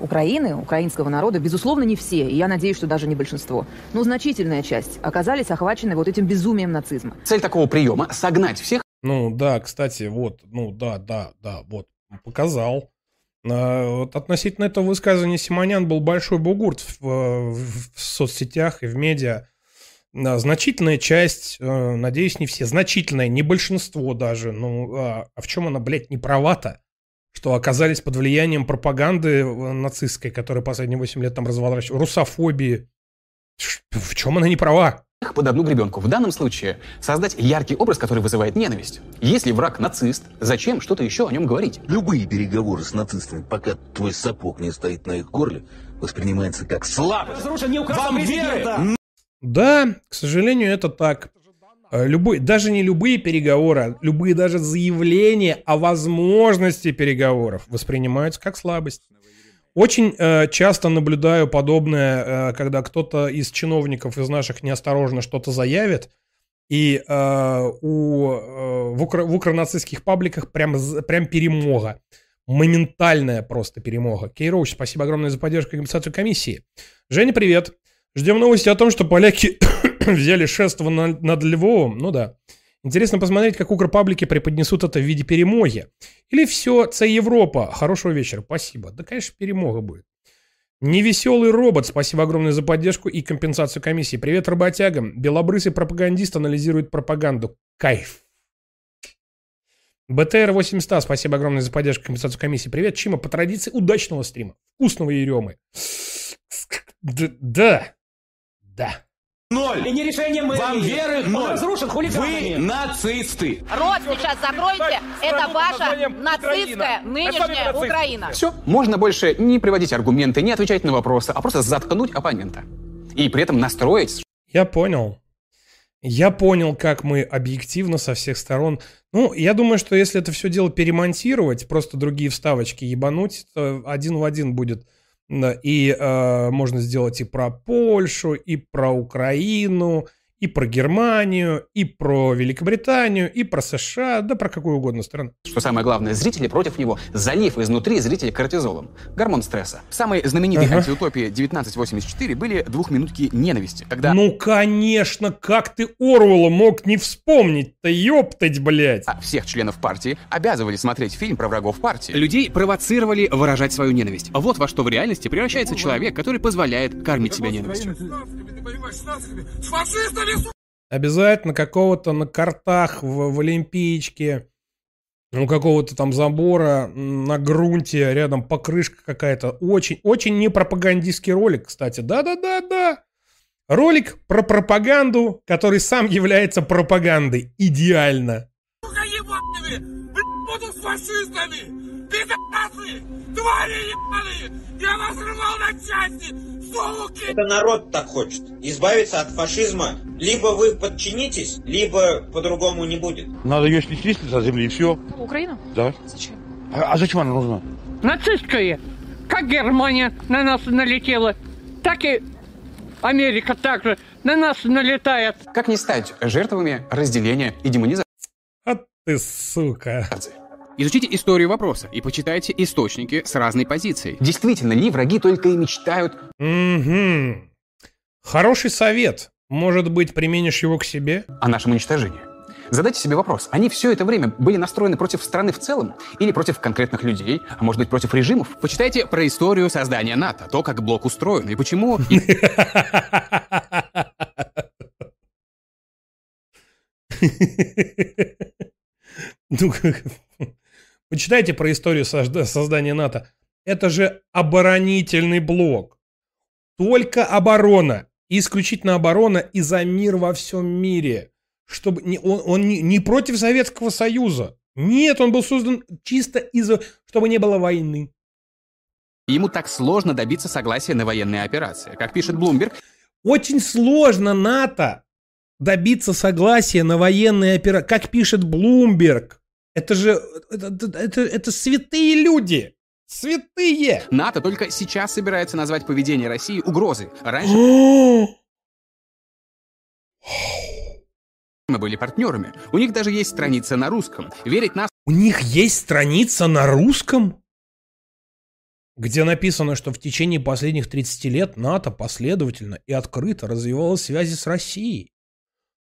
Украины, украинского народа, безусловно, не все, и я надеюсь, что даже не большинство, но значительная часть оказались охвачены вот этим безумием нацизма. Цель такого приема – согнать всех Ну да, кстати, вот, ну да, да, да, вот, показал. А, вот относительно этого высказывания Симонян был большой бугурт в, в- в соцсетях и в медиа. А, Значительная часть, э, надеюсь, не все, значительное, не большинство даже, ну, а, а в чем она, блядь, не права-то? Что оказались под влиянием пропаганды э, нацистской, которая последние 8 лет там разворачивала, русофобии. В чем она не права? под одну гребенку. В данном случае создать яркий образ, который вызывает ненависть. Если враг нацист, зачем что-то еще о нем говорить? Любые переговоры с нацистами, пока твой сапог не стоит на их горле, воспринимается как слабость. Вам веры! Да, к сожалению, это так. Э, Любой, даже не любые переговоры, а любые даже заявления о возможности переговоров воспринимаются как слабость. Очень э, часто наблюдаю подобное, э, когда кто-то из чиновников из наших неосторожно что-то заявит, и э, у, э, в, укро- в укронацистских пабликах прям, прям перемога. Моментальная просто перемога. Кейроуч, спасибо огромное за поддержку и комиссии. Женя, привет. Ждем новости о том, что поляки взяли шество на- над Львовом. Ну да. Интересно посмотреть, как укрпаблики преподнесут это в виде перемоги. Или все, це Европа. Хорошего вечера. Спасибо. Да, конечно, перемога будет. Невеселый робот, спасибо огромное за поддержку и компенсацию комиссии. Привет работягам. Белобрысый пропагандист анализирует пропаганду. Кайф. БТР 800, спасибо огромное за поддержку и компенсацию комиссии. Привет, Чима, по традиции удачного стрима. Вкусного еремы. Да. Да. Ноль. И не решение мэрии. Вам веры Он ноль. разрушен хулиганами. Вы нацисты. Рот сейчас закройте. Это ваша нацистская нынешняя. Украина. Все, можно больше не приводить аргументы, не отвечать на вопросы, а просто заткнуть оппонента. И при этом настроить, Я понял. Я понял, как мы объективно со всех сторон. Ну, я думаю, что если это все дело перемонтировать, просто другие вставочки ебануть, то один в один будет. Да, И э, можно сделать и про Польшу, и про Украину, и про Германию, и про Великобританию, и про США, да про какую угодно страну. что самое главное, зрители против него, залив изнутри зрителей кортизолом. Гормон стресса. В самой знаменитой Ага. антиутопии 1984 были двухминутки ненависти, когда Ну, конечно, как ты Оруэлла мог не вспомнить-то, ёптать, блядь. всех членов партии обязывали смотреть фильм про врагов партии. Людей провоцировали выражать свою ненависть. Вот во что в реальности превращается человек, который позволяет кормить себя ненавистью. С фашистами, Обязательно какого-то на картах в, в Олимпиечке, у какого-то там забора на грунте, рядом покрышка какая-то. Очень, очень не пропагандистский ролик, кстати. Да-да-да-да. Ролик про пропаганду, который сам является пропагандой. Идеально. С фашистами! Пидорасы! Твари ебаные! Я вас рвал на части! Суки! Это народ так хочет. Избавиться от фашизма. Либо вы подчинитесь, либо по-другому не будет. Надо ее снести со земли и все. Украину? Да. Зачем? А, а зачем она нужна? Нацистская. Как Германия на нас налетела, так и Америка также на нас налетает. Как не стать жертвами разделения и демонизации? А ты сука. Изучите историю вопроса и почитайте источники с разной позицией. Действительно ли враги только и мечтают Угу. Хороший совет. Может быть, применишь его к себе? о нашем уничтожении? Задайте себе вопрос, они все это время были настроены против страны в целом или против конкретных людей, а может быть против режимов? Почитайте про историю создания НАТО, то, как блок устроен и почему... Ну, почитайте про историю создания НАТО. Это же оборонительный блок. Только оборона. Исключительно оборона и за мир во всем мире. Чтобы не, он, он не, не против Советского Союза. Нет, он был создан чисто из-за, чтобы не было войны. Ему так сложно добиться согласия на военные операции. Как пишет Блумберг, Очень сложно НАТО добиться согласия на военные операции. Как пишет Блумберг. Это же, это, это- это- святые люди. Святые. НАТО только сейчас собирается назвать поведение России угрозой. Раньше мы были партнерами. У них даже есть страница на русском. Верить нас У них есть страница на русском, где написано, что в течение последних 30 лет НАТО последовательно и открыто развивало связи с Россией.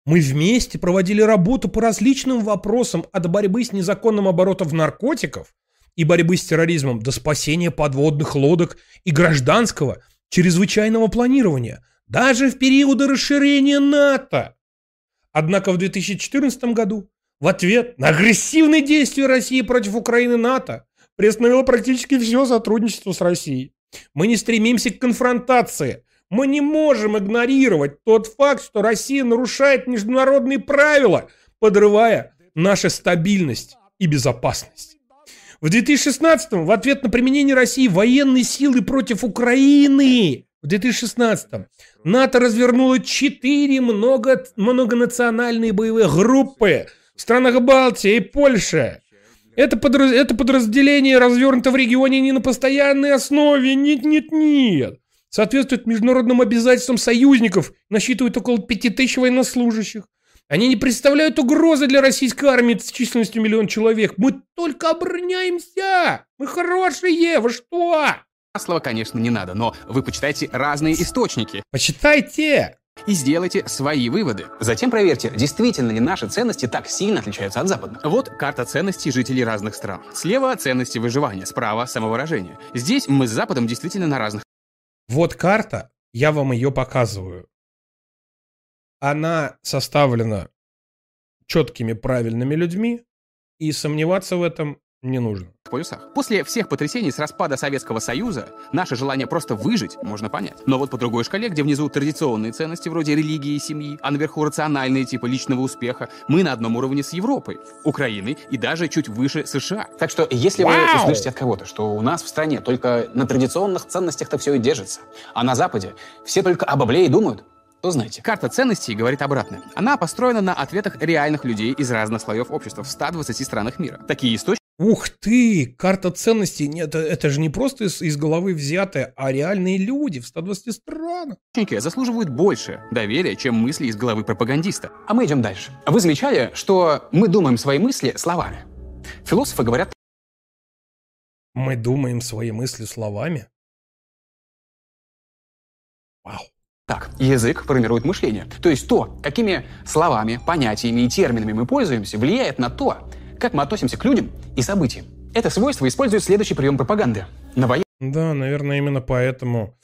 Мы вместе проводили работу по различным вопросам от борьбы с незаконным оборотом наркотиков и борьбы с терроризмом до спасения подводных лодок и гражданского чрезвычайного планирования, даже в периоды расширения НАТО. Однако в 2014 году в ответ на агрессивные действия России против Украины НАТО приостановило практически все сотрудничество с Россией. Мы не стремимся к конфронтации. Мы не можем игнорировать тот факт, что Россия нарушает международные правила, подрывая нашу стабильность и безопасность. В 2016 в ответ на применение России военной силы против Украины в 2016 НАТО развернуло четыре много, многонациональные боевые группы в странах Балтии и Польши. Это, подраз- это подразделение развернуто в регионе не на постоянной основе, нет-нет-нет. Соответствует международным обязательствам союзников, насчитывает около 5000 военнослужащих. Они не представляют угрозы для российской армии с численностью миллион человек. Мы только обороняемся. Мы хорошие. Вы что? Маслова, конечно, не надо, но вы почитайте разные источники. Почитайте! И сделайте свои выводы. Затем проверьте, действительно ли наши ценности так сильно отличаются от западных. Вот карта ценностей жителей разных стран. Слева ценности выживания, справа самовыражение. Здесь мы с Западом действительно на разных. Вот карта, я вам ее показываю. Она составлена четкими, правильными людьми, и сомневаться в этом не нужно. полюсах. После всех потрясений с распада Советского Союза наше желание просто выжить можно понять. Но вот по другой шкале, где внизу традиционные ценности вроде религии и семьи, а наверху рациональные типа личного успеха, мы на одном уровне с Европой, Украиной и даже чуть выше США. Так что если вы Вау! услышите от кого-то, что у нас в стране только на традиционных ценностях-то все и держится, а на Западе все только об облее и думают, то знайте, карта ценностей говорит обратное. Она построена на ответах реальных людей из разных слоев общества в 120 странах мира. Такие источники Ух ты, карта ценностей, нет, это, это же не просто из, из головы взятая, а реальные люди в 120 странах. заслуживают больше доверия, чем мысли из головы пропагандиста. А мы идем дальше. Вы замечали, что мы думаем свои мысли словами? Философы говорят Мы думаем свои мысли словами. так. Язык формирует мышление. То есть то, какими словами, понятиями и терминами мы пользуемся, влияет на то, как мы относимся к людям и событиям. Это свойство использует следующий прием пропаганды. На воен- Да, наверное, именно поэтому...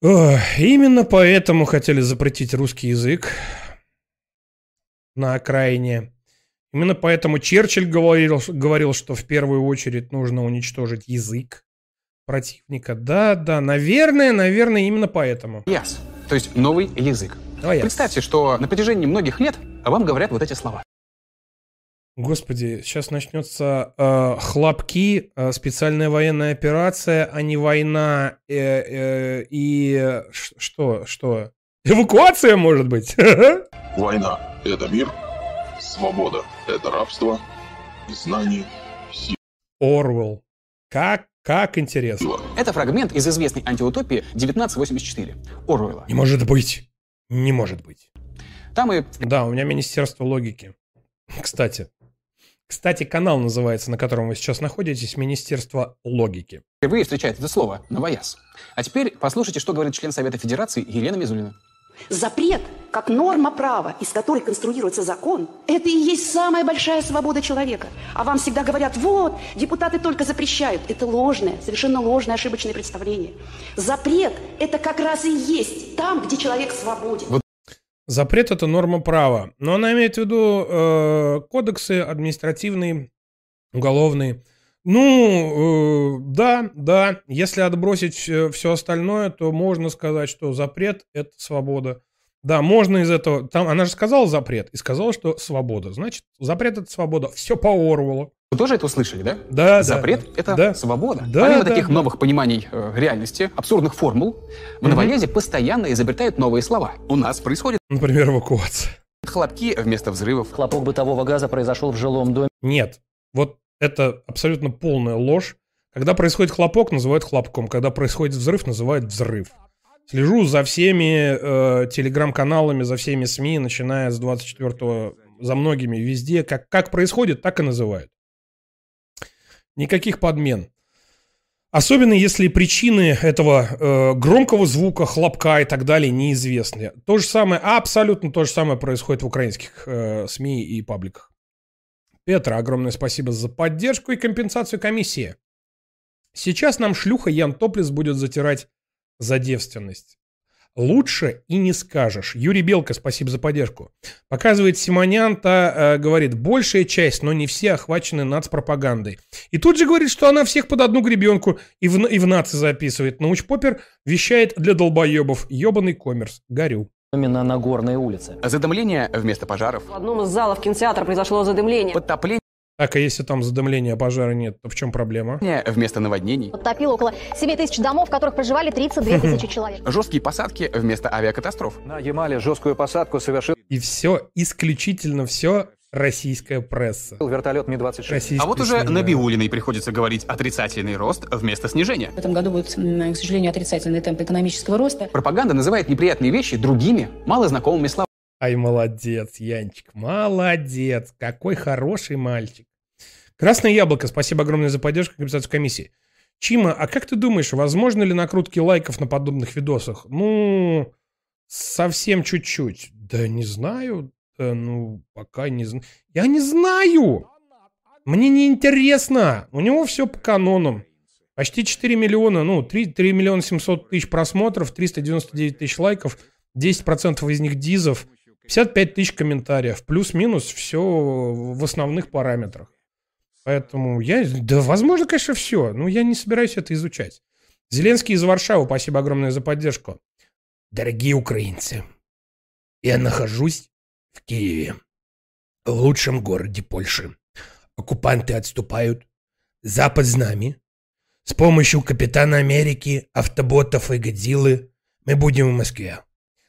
Ох, именно поэтому хотели запретить русский язык на окраине. Именно поэтому Черчилль говорил, говорил, что в первую очередь нужно уничтожить язык противника. Да, да, наверное, наверное, именно поэтому. Яс, то есть новый язык. Аяс. Представьте, что на протяжении многих лет вам говорят вот эти слова. Господи, сейчас начнется э, хлопки, э, специальная военная операция, а не война э, э, и что, что? Эвакуация, может быть? Война – это мир, свобода – это рабство, знание – сила. Орвелл. Как, как интересно. Это фрагмент из известной антиутопии 1984 Оруэлла. Не может быть. Не может быть. Там и... Да, у меня Министерство логики. Кстати. Кстати, канал называется, на котором вы сейчас находитесь, Министерство логики. Впервые встречает это слово «новояз». А теперь послушайте, что говорит член Совета Федерации Елена Мизулина. Запрет, как норма права, из которой конструируется закон, это и есть самая большая свобода человека. А вам всегда говорят, вот, депутаты только запрещают. Это ложное, совершенно ложное, ошибочное представление. Запрет – это как раз и есть там, где человек свободен. Запрет это норма права. Но она имеет в виду э, кодексы административные, уголовные. Ну, э, да, да. Если отбросить все остальное, то можно сказать, что запрет это свобода. Да, можно из этого. Там она же сказала запрет и сказала, что свобода. Значит, запрет это свобода. Все по Орвелу. Вы тоже это услышали, да? Да, Запрет да, это да. свобода. Да, Помимо да, таких да. новых пониманий э, реальности, абсурдных формул, в Мгм. новолезе постоянно изобретают новые слова. У нас происходит Например, эвакуация. хлопки вместо взрывов. Хлопок бытового газа произошел в жилом доме. Нет. Вот это абсолютно полная ложь. Когда происходит хлопок, называют хлопком. Когда происходит взрыв, называют взрыв. Слежу за всеми э, телеграм-каналами, за всеми СМИ, начиная с 24-го, за многими везде. Как, как происходит, так и называют. Никаких подмен. Особенно если причины этого э, громкого звука, хлопка и так далее неизвестны. То же самое, абсолютно то же самое происходит в украинских э, СМИ и пабликах. Петра, огромное спасибо за поддержку и компенсацию комиссии. Сейчас нам шлюха Ян Топлис будет затирать за девственность. Лучше и не скажешь. Юрий Белка, спасибо за поддержку. Показывает Симонянта, э, говорит, большая часть, но не все охвачены нацпропагандой. И тут же говорит, что она всех под одну гребенку и в, и в нации записывает. Научпопер вещает для долбоебов. Ебаный коммерс. Горю. Именно на Горной улице. Задымление вместо пожаров. В одном из залов кинотеатра произошло задымление. Подтопление Так, а если там задымления, а пожара нет, то в чем проблема? вместо наводнений. Подтопило около 7 тысяч домов, в которых проживали 32 тысячи человек. Жесткие посадки вместо авиакатастроф. На Ямале жесткую посадку совершил И все, исключительно все российская пресса. вертолет Ми-26. Российские А вот уже СМИ, на да. Биулиной приходится говорить отрицательный рост вместо снижения. В этом году будет, к сожалению, отрицательный темп экономического роста. Пропаганда называет неприятные вещи другими, малознакомыми словами. Ай, молодец, Янчик, молодец, какой хороший мальчик. Красное яблоко, спасибо огромное за поддержку компенсацию комиссии. Чима, а как ты думаешь, возможно ли накрутки лайков на подобных видосах? Ну, совсем чуть-чуть. Да не знаю, да, ну, пока не знаю. Я не знаю! Мне не интересно. У него все по канонам. Почти 4 миллиона, ну, 3, 3 миллиона 700 тысяч просмотров, 399 тысяч лайков, 10% из них дизов, 55 тысяч комментариев. Плюс-минус все в основных параметрах. Поэтому я... Да, возможно, конечно, все. Но я не собираюсь это изучать. Зеленский из Варшавы, спасибо огромное за поддержку. Дорогие украинцы, я нахожусь в Киеве, в лучшем городе Польши. Оккупанты отступают. Запад с нами. С помощью Капитана Америки, автоботов и Годзиллы мы будем в Москве.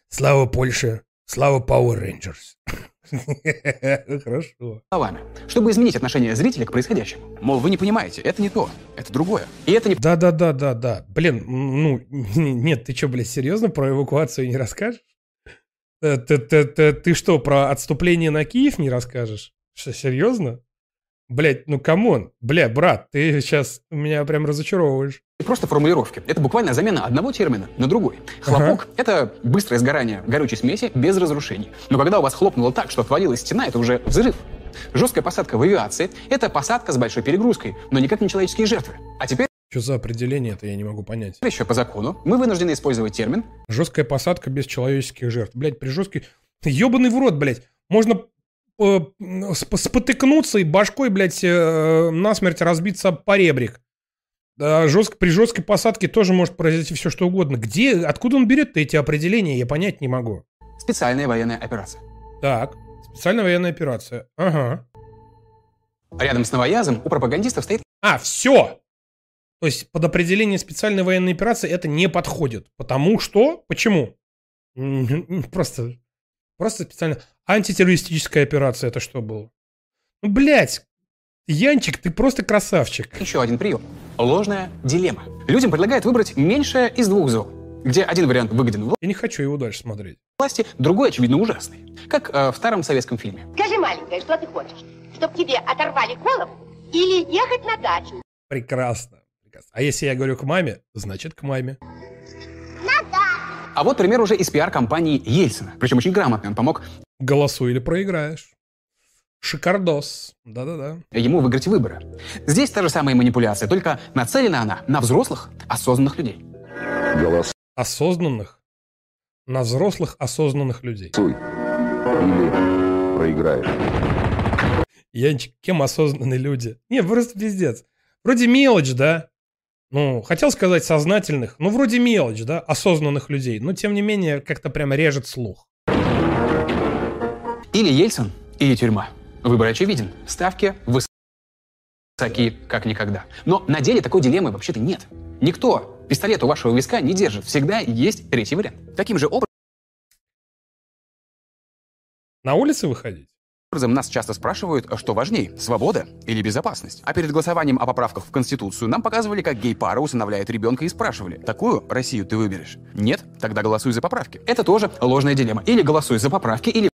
Слава Польше, слава Power Rangers. Хорошо. словами, чтобы изменить отношение зрителя к происходящему. Мол, вы не понимаете, это не то, это другое. И это не... Да, да, да, да, да. Блин, ну, нет, ты что, блядь, серьезно про эвакуацию не расскажешь? Э, Ты, ты, ты, ты что, про отступление на Киев не расскажешь? Что, серьезно? Блять, ну come on. Бля, брат, ты сейчас меня прям разочаровываешь. просто формулировки. Это буквально замена одного термина на другой. Хлопок — это быстрое сгорание горючей смеси без разрушений. Но когда у вас хлопнуло так, что отвалилась стена, это уже взрыв. Жесткая посадка в авиации — это посадка с большой перегрузкой, но никак не человеческие жертвы. А теперь Что за определение это я не могу понять. еще по закону мы вынуждены использовать термин Жесткая посадка без человеческих жертв. Блять, при жесткой... Ебаный в рот, блядь. Можно спотыкнуться и башкой, блядь, э, насмерть разбиться об поребрик. Да, жестко, при жесткой посадке тоже может произойти все что угодно. Где, откуда он берет эти определения, я понять не могу. специальная военная операция. Так, специальная военная операция. Ага. Рядом с новоязом у пропагандистов стоит А, все! То есть под определение специальной военной операции это не подходит. Потому что... Почему? Просто... Просто специально... Антитеррористическая операция это что было? Ну, блядь, Янчик, ты просто красавчик. еще один прием. Ложная дилемма. Людям предлагают выбрать меньшее из двух зол, где один вариант выгоден Я не хочу его дальше смотреть. власти, другой, очевидно, ужасный. Как э, в старом советском фильме. Скажи, маленькая, что ты хочешь? Чтоб тебе оторвали голову или ехать на дачу? Прекрасно. прекрасно. А если я говорю к маме, значит к маме. А вот пример уже из пиар-компании Ельцина. Причем очень грамотный. Он помог Голосуй или проиграешь. Шикардос. Да-да-да. ему выиграть выборы. Здесь та же самая манипуляция, только нацелена она на взрослых, осознанных людей. Голос. Осознанных. На взрослых осознанных людей. Или проиграешь. Янчик, кем осознанные люди? Не, просто пиздец. Вроде мелочь, да? Ну, хотел сказать сознательных, ну, вроде мелочь, да, осознанных людей. Но, тем не менее, как-то прямо режет слух. Или Ельцин, или тюрьма. Выбор очевиден. Ставки высоки, как никогда. Но на деле такой дилеммы вообще-то нет. Никто пистолет у вашего виска не держит. Всегда есть третий вариант. Таким же образом На улице выходить? Образом нас часто спрашивают, что важней, свобода или безопасность. А перед голосованием о поправках в Конституцию нам показывали, как гей-пара усыновляет ребенка и спрашивали, такую Россию ты выберешь? Нет? Тогда голосуй за поправки. Это тоже ложная дилемма. Или голосуй за поправки, или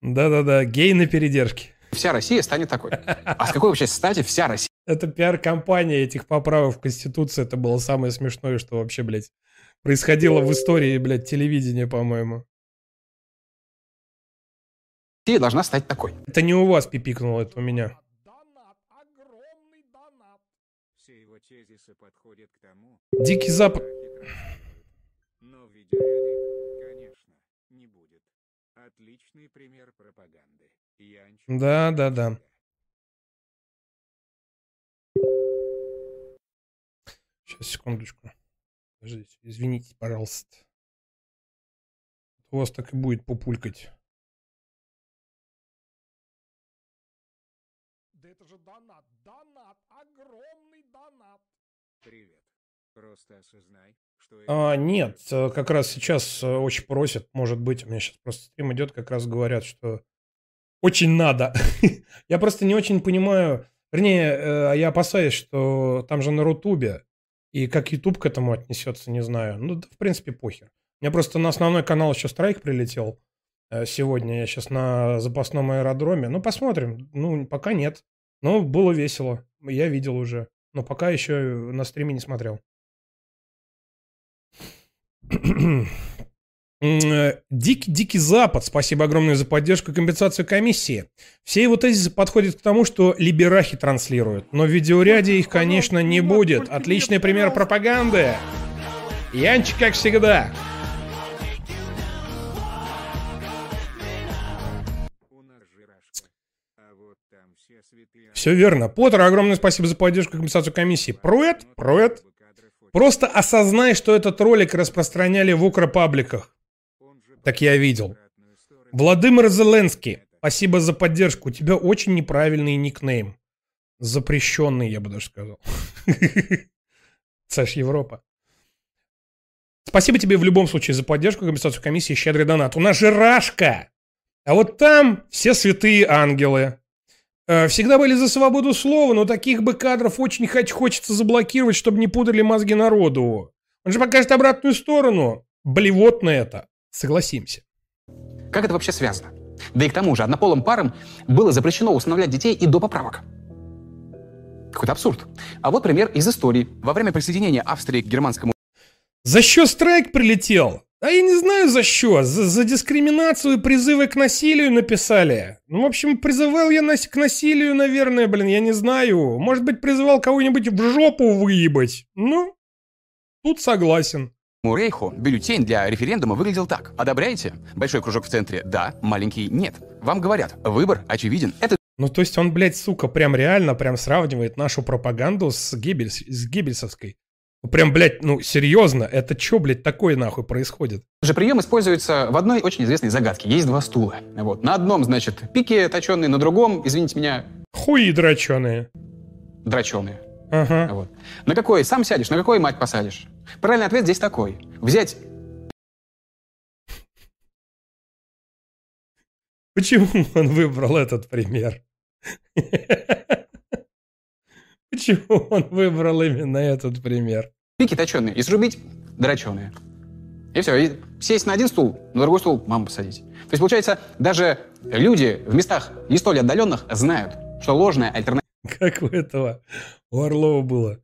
Да-да-да, гей на передержке. вся Россия станет такой. А с какой вообще стати вся Россия Это пиар-компания этих поправок в Конституции. Это было самое смешное, что вообще, блядь, происходило в истории, блядь, телевидения, по-моему. Должна стать такой? Это не у вас пипикнуло, это у меня. Дикий Запад... Отличный пример пропаганды. Янч Да, да, да. Сейчас, секундочку. Подождите, извините, пожалуйста. У вас так и будет популькать. Да это же донат, донат, огромный донат. Привет. Просто осознай, что А, нет, э, как раз сейчас э, очень просят, может быть, у меня сейчас просто стрим идет, как раз говорят, что очень надо. я просто не очень понимаю, вернее, э, я опасаюсь, что там же на Рутубе, и как YouTube к этому отнесется, не знаю. Ну, да, в принципе, похер. Меня просто на основной канал еще страйк прилетел сегодня, я сейчас на запасном аэродроме. Ну, посмотрим. Ну, пока нет. Но было весело, я видел уже. Но пока еще на стриме не смотрел. Э, Дикий, Дикий Запад, спасибо огромное за поддержку и компенсацию комиссии. Все его тезисы подходят к тому, что либерахи транслируют, но в видеоряде их, конечно, не будет. Отличный пример пропаганды. Янчик, как всегда. Все верно. Поттер, огромное спасибо за поддержку и компенсацию комиссии. Пруэт, Пруэт. Просто осознай, что этот ролик распространяли в укропабликах. Так я видел. Владимир Зеленский, спасибо за поддержку. У тебя очень неправильный никнейм. Запрещенный, я бы даже сказал. Саш, Европа. Спасибо тебе в любом случае за поддержку, компенсацию комиссии, щедрый донат. У нас же. А вот там все святые ангелы. Э, Всегда были за свободу слова, но таких бы кадров очень хоть хочется заблокировать, чтобы не пудрили мозги народу. Он же покажет обратную сторону. Блевотно это. Согласимся. Как это вообще связано? Да и к тому же однополым парам было запрещено усыновлять детей и до поправок. Какой-то абсурд. А вот пример из истории. Во время присоединения Австрии к германскому За что страйк прилетел? А я не знаю за что. За, за дискриминацию и призывы к насилию написали. Ну, в общем, призывал я нас к насилию, наверное, блин, я не знаю. Может быть, призывал кого-нибудь в жопу выебать. Ну, тут согласен. Рейху бюллетень для референдума выглядел так. Одобряете? Большой кружок в центре – да, маленький – нет. Вам говорят, выбор очевиден. Это Ну, то есть он, блядь, сука, прям реально прям сравнивает нашу пропаганду с, Геббельс, с Геббельсовской. Ну, Прям, блядь, ну, серьезно, это чё, блядь, такое нахуй происходит? же прием используется в одной очень известной загадке. Есть два стула. Вот. На одном, значит, пики точеные, на другом, извините меня, Хуи дроченые. дроченые. Ага. Вот. На какой сам сядешь, на какой мать посадишь? Правильный ответ здесь такой. Взять Почему он выбрал этот пример? Почему он выбрал именно этот пример? пики точеные и срубить дроченые. И все. И сесть на один стул, на другой стул маму посадить. То есть, получается, даже люди в местах не столь отдаленных знают, что ложная альтернатива Как у этого, у Орлова было.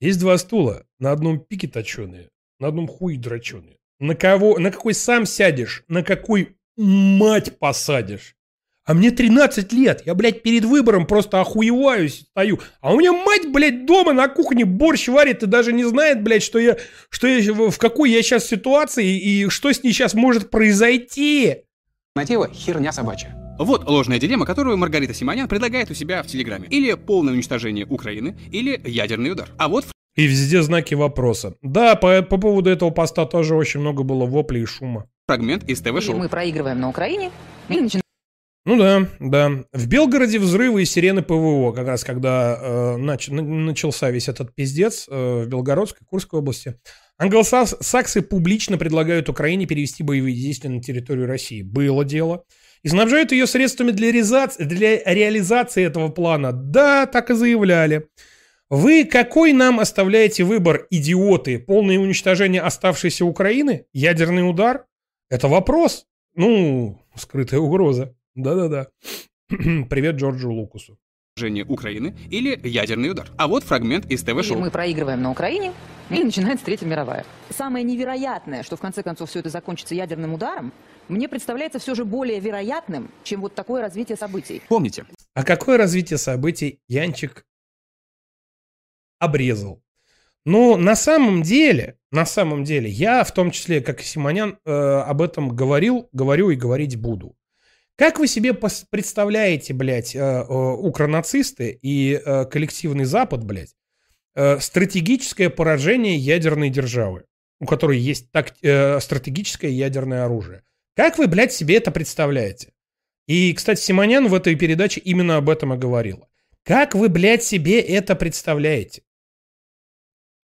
Есть два стула, на одном пике точеные, на одном хуи дроченые. На кого, на какой сам сядешь, на какой мать посадишь. А мне 13 лет, я, блядь, перед выбором просто охуеваюсь, стою. А у меня мать, блядь, дома на кухне борщ варит и даже не знает, блядь, что я, что я, в какой я сейчас ситуации и что с ней сейчас может произойти. Альтернатива – херня собачья. Вот ложная дилемма, которую Маргарита Симонян предлагает у себя в Телеграме. Или полное уничтожение Украины, или ядерный удар. А вот И везде знаки вопроса. Да, по, по поводу этого поста тоже очень много было воплей и шума. фрагмент из ТВ-шоу. мы проигрываем на Украине, или начинаем Ну да, да. В Белгороде взрывы и сирены ПВО, как раз когда э, нач- на- начался весь этот пиздец э, в Белгородской, Курской области. Англосаксы публично предлагают Украине перевести боевые действия на территорию России. Было дело. И снабжают ее средствами для, резац- для реализации этого плана. Да, так и заявляли. Вы какой нам оставляете выбор, идиоты? Полное уничтожение оставшейся Украины? Ядерный удар? Это вопрос. Ну, скрытая угроза. Да-да-да. Привет Джорджу Лукусу. Уничтожение Украины, или ядерный удар. А вот фрагмент из ТВ-шоу. мы проигрываем на Украине, или начинается Третья мировая. Самое невероятное, что в конце концов все это закончится ядерным ударом, мне представляется все же более вероятным, чем вот такое развитие событий. Помните, А какое развитие событий Янчик обрезал? Ну, на самом деле, на самом деле, я в том числе, как и Симонян, э, об этом говорил, говорю и говорить буду. Как вы себе представляете, блядь, э, э, укронацисты и э, коллективный Запад, блядь, э, стратегическое поражение ядерной державы, у которой есть так, э, стратегическое ядерное оружие? Как вы, блядь, себе это представляете? И, кстати, Симонян в этой передаче именно об этом и говорила. Как вы, блядь, себе это представляете?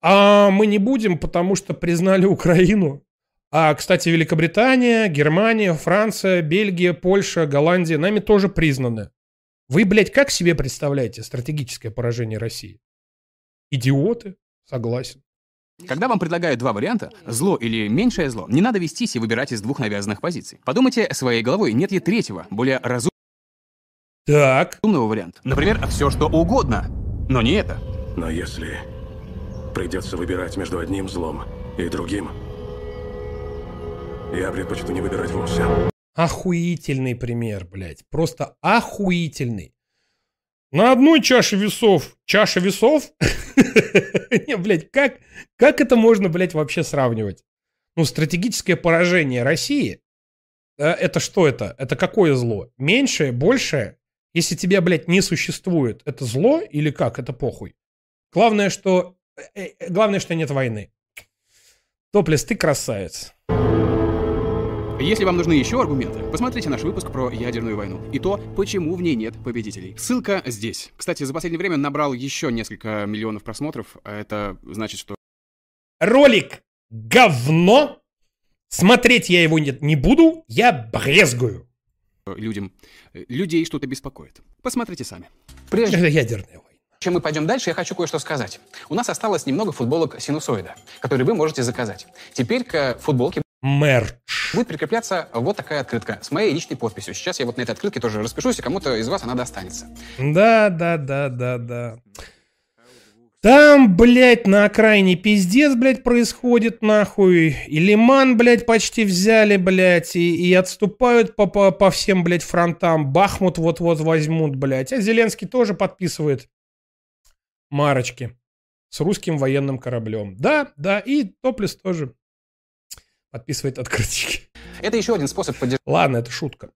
А мы не будем, потому что признали Украину. А, кстати, Великобритания, Германия, Франция, Бельгия, Польша, Голландия нами тоже признаны. Вы, блядь, как себе представляете стратегическое поражение России? Идиоты? Согласен. Когда вам предлагают два варианта, зло или меньшее зло, не надо вестись и выбирать из двух навязанных позиций. Подумайте своей головой, нет ли третьего, более разумного Так. варианта. Например, все что угодно, но не это. Но если придется выбирать между одним злом и другим, я предпочту не выбирать вовсе. Охуительный пример, блядь. Просто охуительный. На одной чаше весов чаша весов? Не, блядь, как, как это можно, блядь, вообще сравнивать? Ну, стратегическое поражение России, э, это что это? Это какое зло? Меньшее, большее? Если тебя, блядь, не существует, это зло или как? Это похуй. Главное, что... э, э, Главное, что нет войны. Топлес, ты красавец. Если вам нужны еще аргументы, посмотрите наш выпуск про ядерную войну и то, почему в ней нет победителей. Ссылка здесь. Кстати, за последнее время набрал еще несколько миллионов просмотров, а это значит, что Ролик говно. Смотреть я его не, не буду, я брезгую. людям, э, людей что-то беспокоит. Посмотрите сами. Это ядерная война. Чем мы пойдем дальше, я хочу кое-что сказать. У нас осталось немного футболок синусоида, которые вы можете заказать. Теперь к футболке Мерч. Будет прикрепляться вот такая открытка с моей личной подписью. Сейчас я вот на этой открытке тоже распишусь, и кому-то из вас она достанется. Да, да, да, да, да. Там, блядь, на окраине пиздец, блядь, происходит, нахуй. И Лиман, блядь, почти взяли, блядь, и, и отступают по, по, по всем, блядь, фронтам. Бахмут вот-вот возьмут, блядь. А Зеленский тоже подписывает марочки с русским военным кораблем. Да, да, и Топлес тоже подписывает открыточки. Это еще один способ поддержать Ладно, это шутка.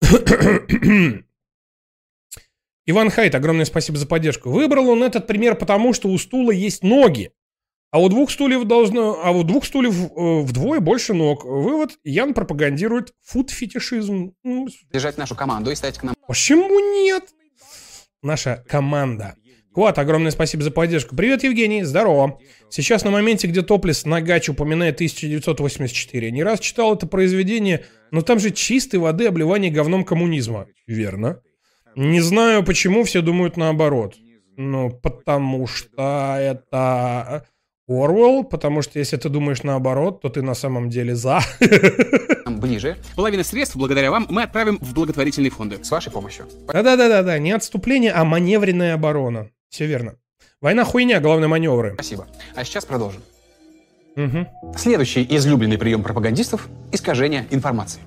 Иван Хайт, огромное спасибо за поддержку. Выбрал он этот пример потому, что у стула есть ноги. А у двух стульев должно, а у двух стульев э, вдвое больше ног. Вывод: Ян пропагандирует фуд-фетишизм. Ну, нашу команду и стать к нам. Почему нет? Наша команда. Квад, огромное спасибо за поддержку. Привет, Евгений, здорово. Сейчас на моменте, где Топлес Нагач упоминает 1984. Не раз читал это произведение, но там же чистой воды обливание говном коммунизма. Верно. Не знаю, почему все думают наоборот. Ну, потому что это Орвелл, потому что если ты думаешь наоборот, то ты на самом деле за. ближе. Половину средств, благодаря вам, мы отправим в благотворительные фонды. С вашей помощью. Да-да-да-да, не отступление, а маневренная оборона. Все верно. Война хуйня, главное маневры. Спасибо. А сейчас продолжим. Следующий излюбленный прием пропагандистов – искажение информации.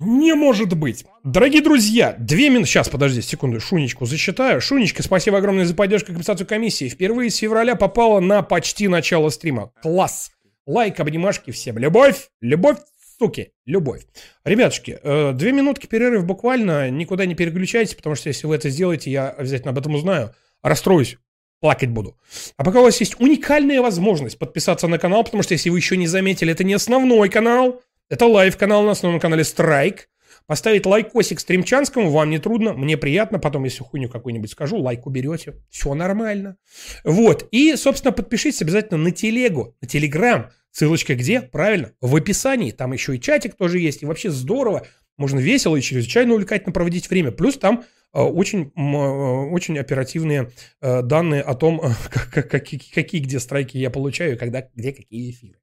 Не может быть. Дорогие друзья, две минуты... Сейчас, подожди, секунду, Шунечку зачитаю. Шунечка, спасибо огромное за поддержку и компенсацию комиссии. Впервые с февраля попала на почти начало стрима. Класс. Лайк, обнимашки всем. Любовь, любовь, суки, любовь. Ребятушки, э, две минутки перерыв буквально. Никуда не переключайтесь, потому что если вы это сделаете, я обязательно об этом узнаю. Расстроюсь плакать буду. А пока у вас есть уникальная возможность подписаться на канал, потому что если вы еще не заметили, это не основной канал, это live -канал на основном канале Страйк. Поставить лайкосик стримчанскому вам не трудно, мне приятно. Потом, если хуйню какую-нибудь скажу, лайк уберете. Все нормально. Вот. И, собственно, подпишитесь обязательно на телегу, на телеграм. Ссылочка где? Правильно, в описании. Там еще и чатик тоже есть. И вообще здорово. Можно весело и чрезвычайно увлекательно проводить время. Плюс там э, очень, э, очень оперативные э, данные о том, какие, какие где страйки я получаю, когда, где какие эфиры.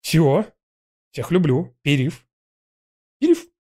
Все. Всех люблю. Перерыв. Перерыв.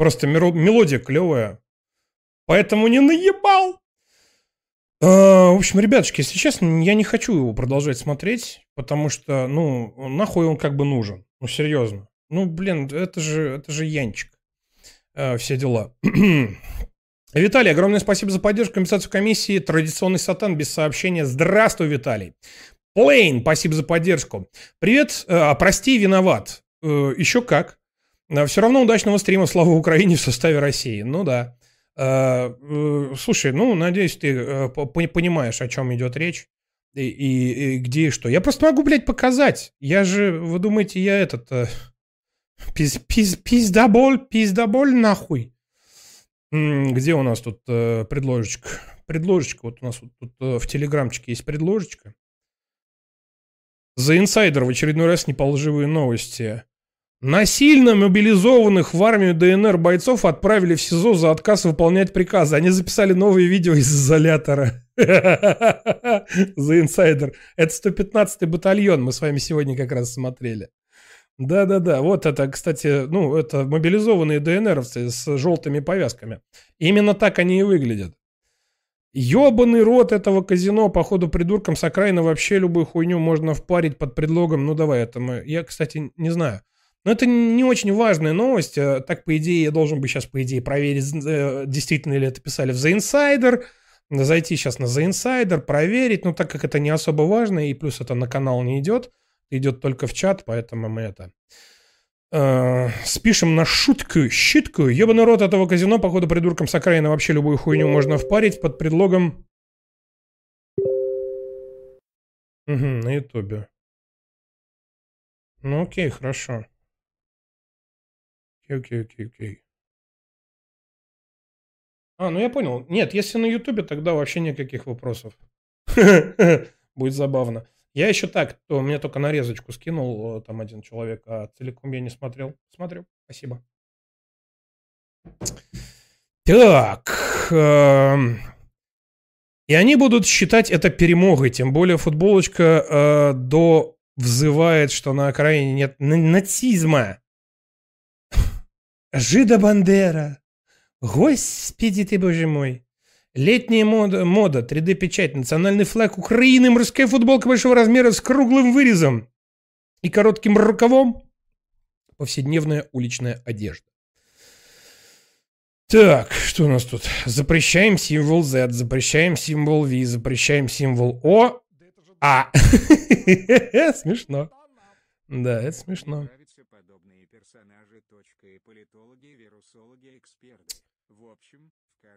Просто мелодия клевая. Поэтому не наебал. А, в общем, ребятушки, если честно, я не хочу его продолжать смотреть, потому что, ну, нахуй он как бы нужен. Ну, серьезно. Ну, блин, это же, это же Янчик. А, все дела. Виталий, огромное спасибо за поддержку, компенсацию комиссии. Традиционный сатан без сообщения. Здравствуй, Виталий. Плейн, спасибо за поддержку. Привет, а, прости, виноват. Э, еще как. Все равно удачного стрима «Слава Украине» в составе России. Ну да. Э, э, слушай, ну, надеюсь, ты э, понимаешь, о чем идет речь. И, и, и где и что. Я просто могу, блядь, показать. Я же, вы думаете, я этот... Пиз, пиз, пиздоболь, пиздоболь нахуй. Где у нас тут предложечка? Предложечка, вот у нас вот тут в телеграмчике есть предложечка. За инсайдер в очередной раз неположивые новости. Насильно мобилизованных в армию ДНР бойцов отправили в СИЗО за отказ выполнять приказы. Они записали новые видео из изолятора. За инсайдер. Это 115-й батальон, мы с вами сегодня как раз смотрели. Да-да-да, вот это, кстати, ну, это мобилизованные ДНРовцы с желтыми повязками. Именно так они и выглядят. Ёбаный рот этого казино, походу, придуркам с окраины вообще любую хуйню можно впарить под предлогом. Ну, давай, это мы... Я, кстати, не знаю. Но это не очень важная новость. Э, так, по идее, я должен бы сейчас, по идее, проверить, э, действительно ли это писали в The Insider, зайти сейчас на The Insider, проверить, но так как это не особо важно, и плюс это на канал не идет, идет только в чат, поэтому мы это... Э, спишем на шутку, щитку. Ебаный рот этого казино, походу, придуркам с окраины вообще любую хуйню можно впарить под предлогом... Угу, на ютубе. Ну окей, хорошо. Окей, окей, окей, окей. А, ну я понял. Нет, если на Ютубе, тогда вообще никаких вопросов. Будет забавно. Я еще так, то мне только нарезочку скинул э, там один человек, а целиком я не смотрел. Смотрю. Спасибо. Так. эм, И они будут считать это перемогой, тем более футболочка э, до взывает, что на окраине нет на- нацизма. Жида Бандера. Господи ты, боже мой. Летняя мода, мода 3D-печать, национальный флаг Украины, морская футболка большого размера с круглым вырезом и коротким рукавом. Повседневная уличная одежда. Так, что у нас тут? Запрещаем символ Z, запрещаем символ V, запрещаем символ O. А. Смешно. Да, это смешно. Нравятся подобные персонажи, точка, и политологи, вирусологи, эксперты. В общем, в каждой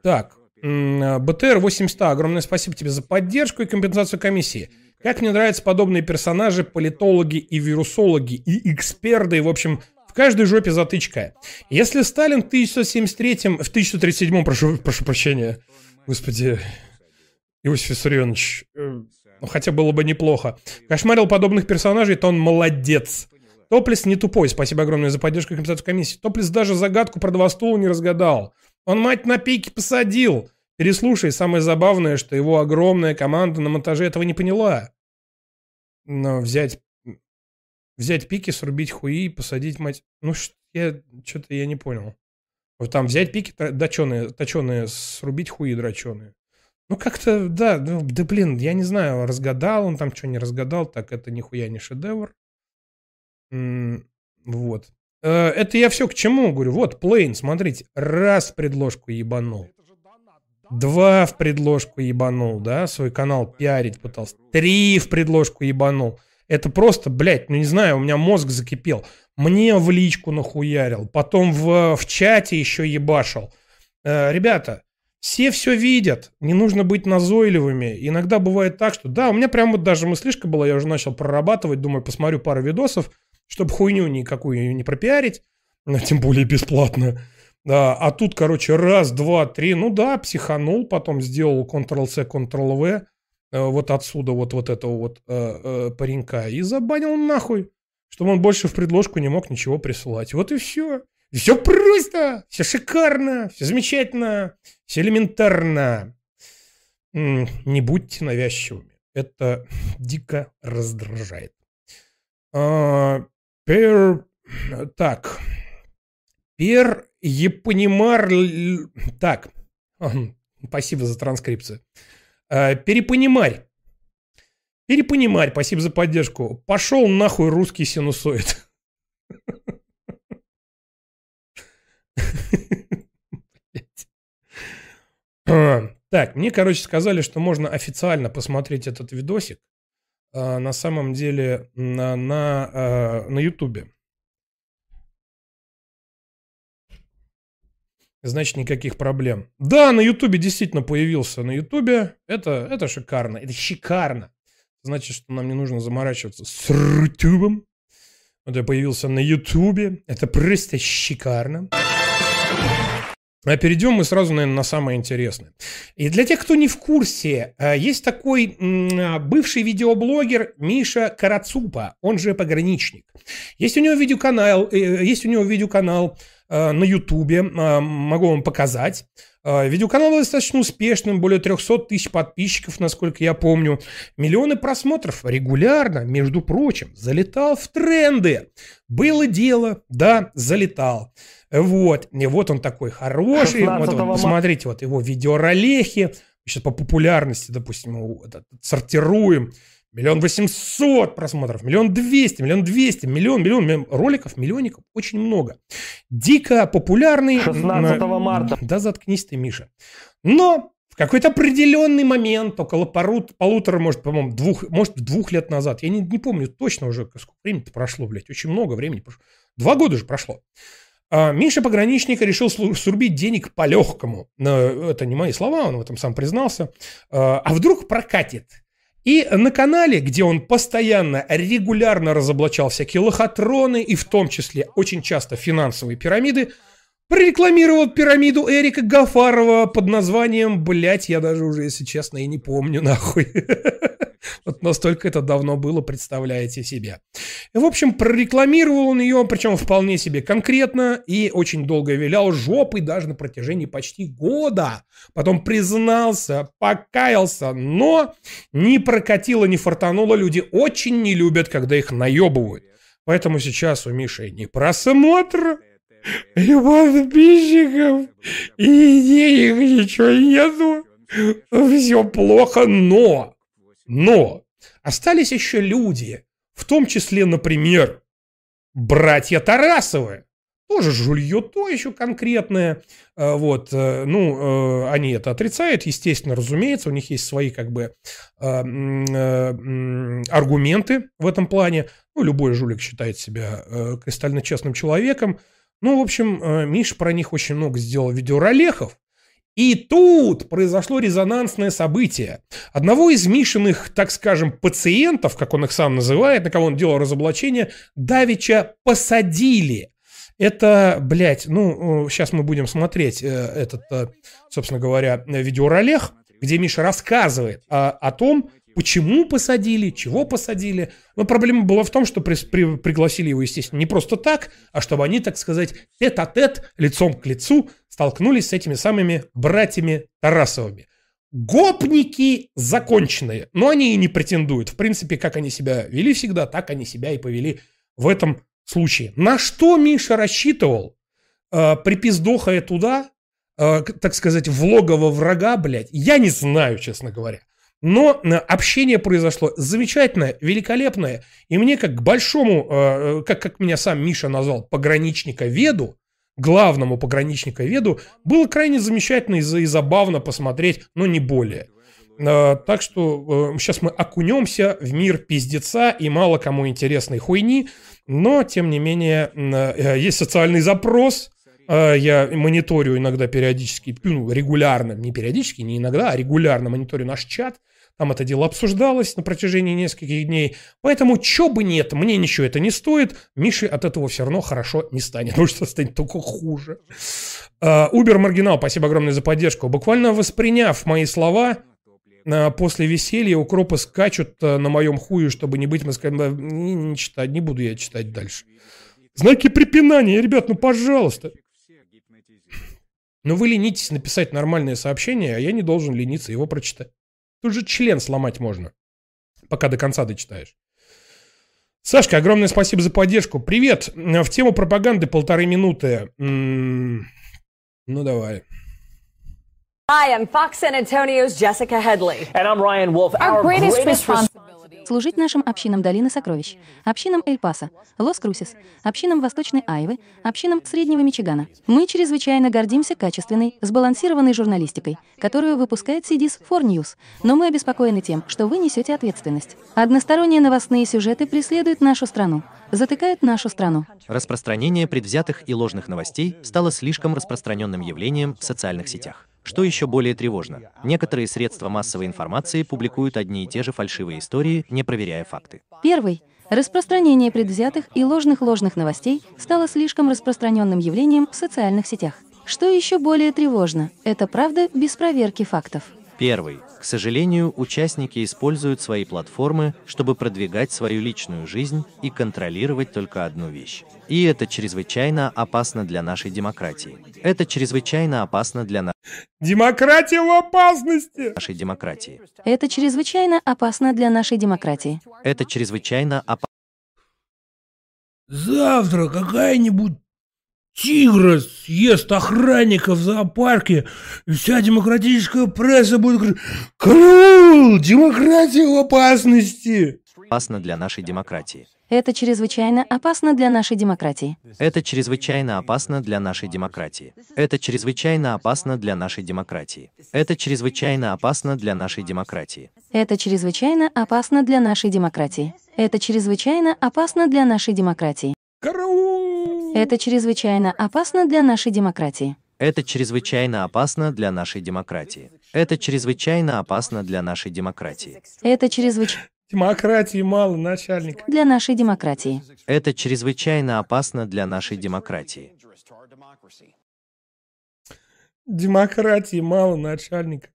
Так, м, БТР 800, огромное спасибо тебе за поддержку и компенсацию комиссии. Как мне нравятся подобные персонажи, политологи и вирусологи, и эксперты, в общем, в каждой жопе затычка. Если Сталин в 1973, в 1937, прошу, прошу прощения, господи, Иосиф Виссарионович, э, ну, хотя было бы неплохо, кошмарил подобных персонажей, то он молодец. Топлис не тупой, спасибо огромное за поддержку и компенсацию комиссии. Топлис даже загадку про два стула не разгадал. Он мать на пике посадил. Переслушай, самое забавное, что его огромная команда на монтаже этого не поняла. Но взять, взять пики, срубить хуи и посадить мать... Ну, я что-то я не понял. Вот там взять пики точеные, точеные, срубить хуи дроченые. Ну, как-то, да, ну, да блин, я не знаю, разгадал он там что не разгадал, так это нихуя не шедевр. Вот. Э, Это я все к чему говорю. Вот, плейн, смотрите. Раз в предложку ебанул. Два в предложку ебанул, да, свой канал пиарить пытался. Три в предложку ебанул. Это просто, блядь, ну не знаю, у меня мозг закипел. Мне в личку нахуярил. Потом в, в чате еще ебашил. Э, ребята, все все видят. Не нужно быть назойливыми. Иногда бывает так, что да, у меня прям вот даже мыслишка была, я уже начал прорабатывать, думаю, посмотрю пару видосов, чтобы хуйню никакую не пропиарить, тем более бесплатно. Да, а тут, короче, раз, два, три, ну да, психанул, потом сделал Ctrl-C, Ctrl-V, э, вот отсюда вот, вот этого вот э, э, паренька, и забанил нахуй, чтобы он больше в предложку не мог ничего присылать. Вот и все. Все просто, все шикарно, все замечательно, все элементарно. Не будьте навязчивыми. Это дико раздражает. А, Пер... Так. Пер Епонимар... Так. Спасибо за транскрипцию. А, Перепонимарь. Перепонимарь, спасибо за поддержку. Пошел нахуй русский синусоид. А, Так, мне, короче, сказали, что можно официально посмотреть этот видосик на самом деле на, на, а, на Ютубе. Значит, никаких проблем. Да, на Ютубе действительно появился. На Ютубе это, это шикарно. Это шикарно. Значит, что нам не нужно заморачиваться с Ютубом. Вот я появился на Ютубе. Это просто шикарно. А перейдем мы сразу, наверное, на самое интересное. И для тех, кто не в курсе, э, есть такой а, бывший видеоблогер Миша Карацупа, он же пограничник. Есть у него видеоканал, э, есть у него видеоканал э, на Ютубе, э, могу вам показать. Э, Видеоканал достаточно успешным, более 300 тысяч подписчиков, насколько я помню. Миллионы просмотров регулярно, между прочим, залетал в тренды. Было дело, да, залетал. Вот, и вот он такой хороший. Вот, 16 вот, посмотрите, вот его видеоролехи. Сейчас по популярности, допустим, сортируем. Миллион восемьсот просмотров, миллион двести, миллион двести, миллион, миллион, роликов, миллионников, очень много. Дико популярный. 16 м, марта. Да заткнись ты, Миша. Но в какой-то определенный момент, около пару, полутора, может, по-моему, двух, может, двух лет назад, я не, не помню точно уже, сколько времени прошло, блядь, очень много времени прошло. Два года же прошло. А, Миша Пограничник решил срубить денег по-легкому. Это не мои слова, он в этом сам признался. А а вдруг прокатит? И на канале, где он постоянно, регулярно разоблачал всякие лохотроны, и в том числе очень часто финансовые пирамиды, прорекламировал пирамиду Эрика Гафарова под названием, блять, я даже уже, если честно, и не помню, нахуй. Вот настолько это давно было, представляете себе. В общем, прорекламировал он ее, причем вполне себе конкретно, и очень долго вилял жопой даже на протяжении почти года. Потом признался, покаялся, но не прокатило, не фартануло. Люди очень не любят, когда их наебывают. Поэтому сейчас у Миши не просмотр, и подписчиков, и денег ничего нету. Все плохо, но, но остались еще люди, в том числе, например, братья Тарасовы. Тоже жулье то еще конкретное. А, Вот, э, ну, э, они это отрицают, естественно, разумеется, у них есть свои, как бы, э, аргументы в этом плане. Ну, любой жулик считает себя э, кристально честным человеком. Ну, в общем, э, Миш про них очень много сделал видеоролехов. И тут произошло резонансное событие. Одного из Мишиных, так скажем, пациентов, как он их сам называет, на кого он делал разоблачение, Давича посадили. Это, блядь, ну, сейчас мы будем смотреть э, этот, э, собственно говоря, э, видеоролех, где Миша рассказывает о, о том, почему посадили, чего посадили. Но проблема была в том, что при- при- пригласили его, естественно, не просто так, а чтобы они, так сказать, тет-а-тет, лицом к лицу, столкнулись с этими самыми братьями Тарасовыми. Гопники законченные, но они и не претендуют. В принципе, как они себя вели всегда, так они себя и повели в этом случае. На что Миша рассчитывал, э, припиздохая туда, э, так сказать, в логово врага, блядь, я не знаю, честно говоря. Но э, общение произошло замечательное, великолепное. И мне как к большому, э, э, как, как меня сам Миша назвал, пограничника-веду, главному пограничника-веду, было крайне замечательно и, и забавно посмотреть, но не более. Так что сейчас мы окунемся в мир пиздеца и мало кому интересной хуйни, но, тем не менее, есть социальный запрос, Я мониторю иногда периодически, ну, регулярно, не периодически, не иногда, а регулярно мониторю наш чат. Там это дело обсуждалось на протяжении нескольких дней. Поэтому, чё бы нет, мне ничего это не стоит. Мише от этого все равно хорошо не станет, потому что станет только хуже. Убер Маргинал, спасибо огромное за поддержку. Буквально восприняв мои слова, э, после веселья укропы скачут э, на моем хую, чтобы не быть москалем. Не, не читать, не буду я читать дальше. Знаки препинания, ребят, ну пожалуйста. Но вы ленитесь написать нормальное сообщение, а я не должен лениться его прочитать. Тут же член сломать можно, пока до конца дочитаешь. Сашка, огромное спасибо за поддержку. Привет. В тему пропаганды полторы минуты. М, Ну, давай. Hi, I'm Fox San Antonio's Jessica Headley. And I'm Ryan Wolf. Our greatest responsibility служить нашим общинам Долины Сокровищ, общинам Эль-Паса, Лос-Крусис, общинам Восточной Айвы, общинам Среднего Мичигана. Мы чрезвычайно гордимся качественной, сбалансированной журналистикой, которую выпускает CDS for News, но мы обеспокоены тем, что вы несете ответственность. Односторонние новостные сюжеты преследуют нашу страну, затыкают нашу страну. Распространение предвзятых и ложных новостей стало слишком распространенным явлением в социальных сетях. Что еще более тревожно, некоторые средства массовой информации публикуют одни и те же фальшивые истории, не проверяя факты. Первый. Распространение предвзятых и ложных-ложных новостей стало слишком распространенным явлением в социальных сетях. Что еще более тревожно, это правда без проверки фактов. Первый. К сожалению, участники используют свои платформы, чтобы продвигать свою личную жизнь и контролировать только одну вещь. И это чрезвычайно опасно для нашей демократии. Это чрезвычайно опасно для на- Демократия в опасности! нашей демократии. Это чрезвычайно опасно для нашей демократии. Это чрезвычайно опасно. Завтра какая-нибудь тигра съест охранника в зоопарке, и вся демократическая пресса будет говорить «Караул! Демократия в опасности!» опасно для нашей демократии. Это чрезвычайно опасно для нашей демократии. Это чрезвычайно опасно для нашей демократии. Это чрезвычайно опасно для нашей демократии. Это чрезвычайно опасно для нашей демократии. Это чрезвычайно опасно для нашей демократии. Это чрезвычайно опасно для нашей демократии. Это чрезвычайно опасно для нашей демократии. Это чрезвычайно опасно для нашей демократии. Это чрезвычайно опасно для нашей демократии. Это чрезвычайно Демократии мало, начальник. для нашей демократии. Это чрезвычайно опасно для нашей демократии. Демократии мало, начальник.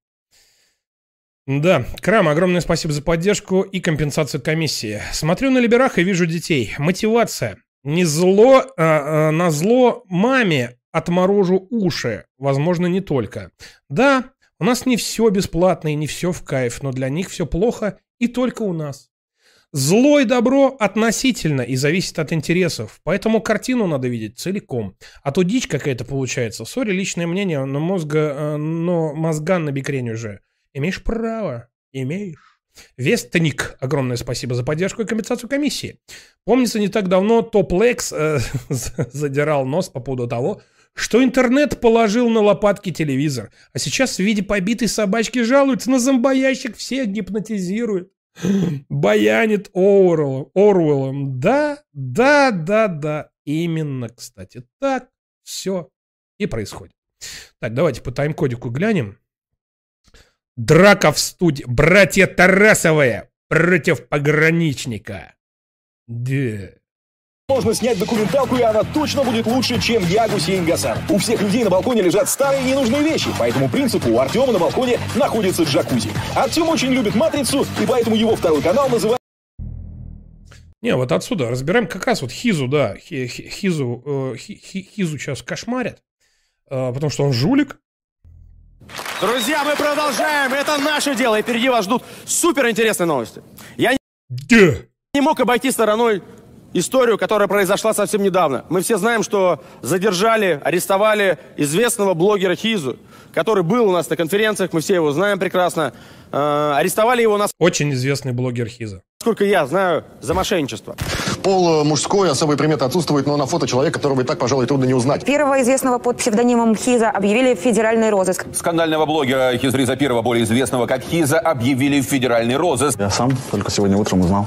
Да, Крам, огромное спасибо за поддержку и компенсацию комиссии. Смотрю на Либерах и вижу детей. Мотивация. Не зло, а, а, на зло маме отморожу уши. Возможно, не только. Да, у нас не все бесплатно и не все в кайф, но для них все плохо и только у нас. Зло и добро относительно и зависит от интересов, поэтому картину надо видеть целиком. А то дичь какая-то получается. Сори, личное мнение, но мозга, э, но мозга на бикрень уже. Имеешь право, имеешь. Вестник, огромное спасибо за поддержку и компенсацию комиссии. Помнится, не так давно Топ Лекс э, задирал нос по поводу того, что интернет положил на лопатки телевизор, а сейчас в виде побитой собачки жалуются на зомбоящик, всех гипнотизирует. Баянит Оруэллом. Оруэллом. Да, да, да, да. Именно, кстати, так все и происходит. Так, давайте по тайм-кодику глянем. Драка в студии. Братья Тарасовые против пограничника. Да. Можно снять документалку, и она точно будет лучше, чем я, Гусейн Гасан. У всех людей на балконе лежат старые ненужные вещи. По этому принципу у Артема на балконе находится джакузи. Артем очень любит «Матрицу», и поэтому его второй канал называется Не, вот отсюда разбираем как раз вот Хизу, да. Хи- Хи- Хизу, э, Хи- Хи- Хизу сейчас кошмарят, э, потому что он жулик. Друзья, мы продолжаем. Это наше дело. И впереди вас ждут суперинтересные новости. Я не- не мог обойти стороной историю, которая произошла совсем недавно. Мы все знаем, что задержали, арестовали известного блогера Хизу, который был у нас на конференциях, мы все его знаем прекрасно. Э, арестовали его, Очень известный блогер Хиза. насколько я знаю, за мошенничество. Пол э, мужской, особые приметы отсутствуют, но на фото человек, которого и так, пожалуй, трудно не узнать. Первого известного под псевдонимом Хиза объявили в федеральный розыск. Скандального блогера Хизри Запирова, более известного как Хиза, объявили в федеральный розыск. Я сам только сегодня утром узнал,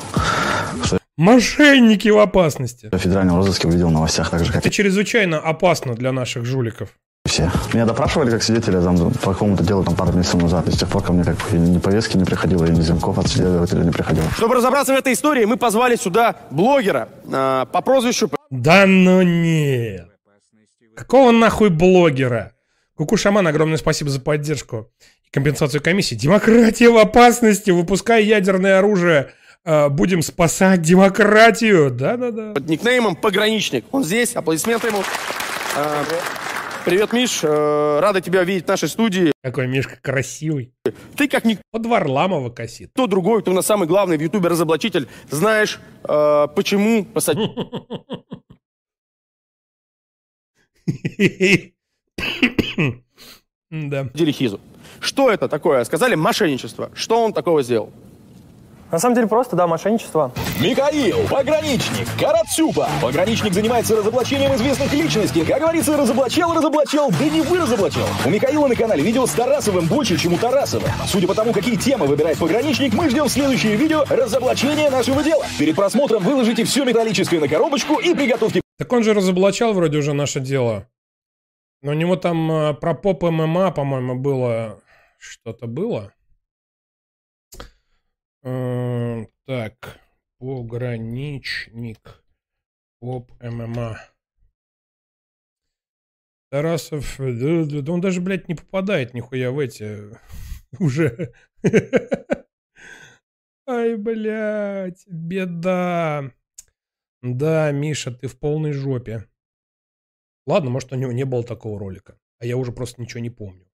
что Мошенники в опасности. в федеральном розыске увидел в новостях, так же, как Это чрезвычайно опасно для наших жуликов. Все. Меня допрашивали как свидетеля там, по какому-то делу там, пару месяцев назад, и с тех пор ко мне как бы ни повестки не приходило, и ни звонков от следователя не приходило. Чтобы разобраться в этой истории, мы позвали сюда блогера э, по прозвищу Да ну нет. Какого нахуй блогера? Куку Шаман, огромное спасибо за поддержку и компенсацию комиссии. Демократия в опасности, выпускай ядерное оружие. Э, Будем спасать демократию. Да-да-да. под никнеймом «Пограничник». Он здесь, аплодисменты ему. Привет, Миш, э, рада тебя видеть в нашей студии. Какой Мишка красивый. Ты как никто Под Варламова косит. другой, ты у нас самый главный в Ютубе разоблачитель, знаешь, э, почему посадили Да. Хизу. Что это такое? Сказали мошенничество. Что он такого сделал? На самом деле просто, да, мошенничество. Михаил, пограничник, Карацюпа. Пограничник занимается разоблачением известных личностей. Как говорится, разоблачал, разоблачал, да не вы разоблачал. У Михаила на канале видео с Тарасовым больше, чем у Тарасова. Судя по тому, какие темы выбирает пограничник, мы ждем следующее видео разоблачения нашего дела. Перед просмотром выложите все металлическое на коробочку и приготовьте Так он же разоблачал вроде уже наше дело. Но у него там э, про поп ММА, по-моему, было... Что-то было? Э, Так, пограничник, поп ММА. Тарасов, да он даже, блядь, не попадает нихуя в эти уже. Ай, блядь, беда. Да, Миша, ты в полной жопе. Ладно, может, у него не было такого ролика. А я уже просто ничего не помню.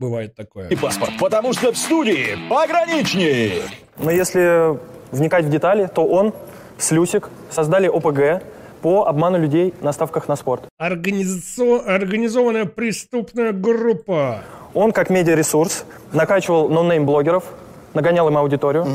Бывает такое. паспорт, потому что в студии пограничник. Но если вникать в детали, то он с Люсик создали ОПГ по обману людей на ставках на спорт. Организацио- Организованная преступная группа. Он, как медиаресурс, накачивал ноунейм-блогеров, нагонял им аудиторию,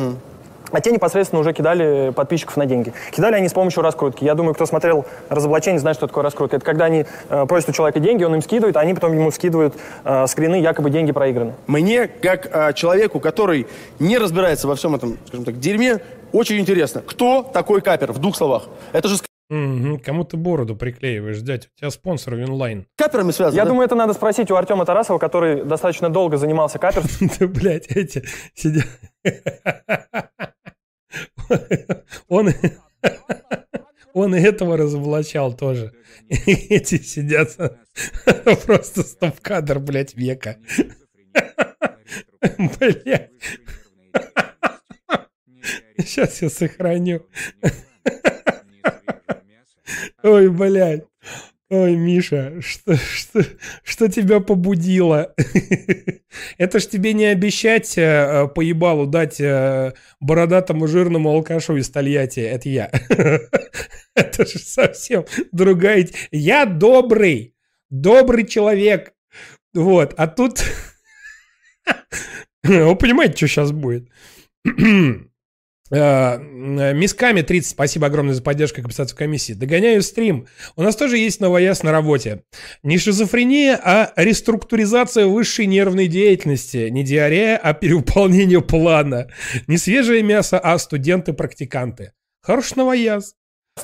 а те непосредственно уже кидали подписчиков на деньги. Кидали они с помощью раскрутки. Я думаю, кто смотрел разоблачение, знает, что такое раскрутка. Это когда они э, просят у человека деньги, он им скидывает, а они потом ему скидывают э, скрины, якобы деньги проиграны. Мне, как а, человеку, который не разбирается во всем этом, скажем так, дерьме, очень интересно, кто такой капер, в двух словах. Это же Мгм, Кому ты бороду приклеиваешь, дядь? У тебя спонсор Винлайн. Каперами связано, Я да? думаю, это надо спросить у Артема Тарасова, который достаточно долго занимался каперством. Да, блядь, эти сидят... Он... Он и этого разоблачал тоже. Эти сидят просто стоп-кадр, блядь, века. Блядь. Сейчас я сохраню. Ой, блядь. Ой, Миша, что, что, что тебя побудило? Это ж тебе не обещать э, поебалу дать э, бородатому жирному алкашу из Тольятти. Это я. Это же совсем другая... Я добрый. Добрый человек. Вот. А тут... Вы понимаете, что сейчас будет? Э, Мисками 30, спасибо огромное за поддержку и компенсацию комиссии. Догоняю стрим. У нас тоже есть новояз на работе. Не шизофрения, а реструктуризация высшей нервной деятельности. Не диарея, а перевыполнение плана. Не свежее мясо, а студенты-практиканты. Хороший новояз.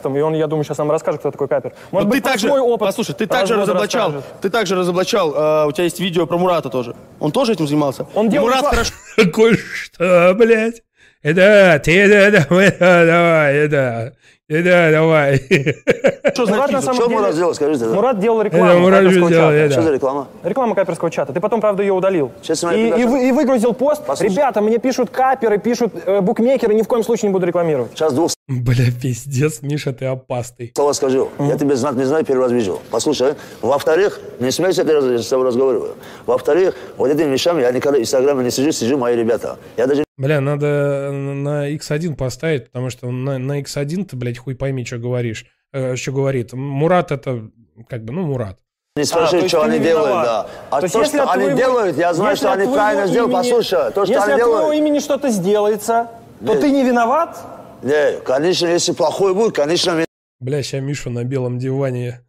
И он, я думаю, сейчас нам расскажет, кто такой капер. Может ты быть, про также, свой опыт послушай, ты также разоблачал, расскажет. ты также разоблачал, э, у тебя есть видео про Мурата тоже. Он тоже этим занимался? Он делал Мурат хорошо... Кое-что, блядь. Это, ты, это, это, давай, это, это, давай. Что Мурат, на самом Что деле- Мурат сделал, скажите? да? Мурат делал Это рекламу Мурат каперского сделал, чата. это. Что за реклама? Реклама каперского чата. Ты потом, правда, ее удалил. Честно, и, я и и выгрузил пост. Послушай. Ребята, мне пишут каперы, пишут э, букмекеры, ни в коем случае не буду рекламировать. Сейчас двух Бля, пиздец, Миша, ты опасный. слов скажу. Я тебе знать не знаю, первый раз вижу. Послушай, во-вторых, не смейся, когда я с тобой разговариваю. Во-вторых, вот этими вещами я никогда в Инстаграме не сижу, сижу мои ребята. Я даже Бля, надо на X1 поставить, потому что на, на X1 ты, блядь, хуй пойми, что говоришь. Э, что говорит. Мурат это, как бы, ну, Мурат. не А, то есть что они не делают, да. А То то, есть, если что от они твоего- делают, я знаю, если что они твоего правильно сделают. имени- Послушай, то, что Если они от твоего делают... имени что-то сделается, то Нет. ты не виноват? Не, конечно, если плохой будет, конечно, Бля, ща Мишу на белом диване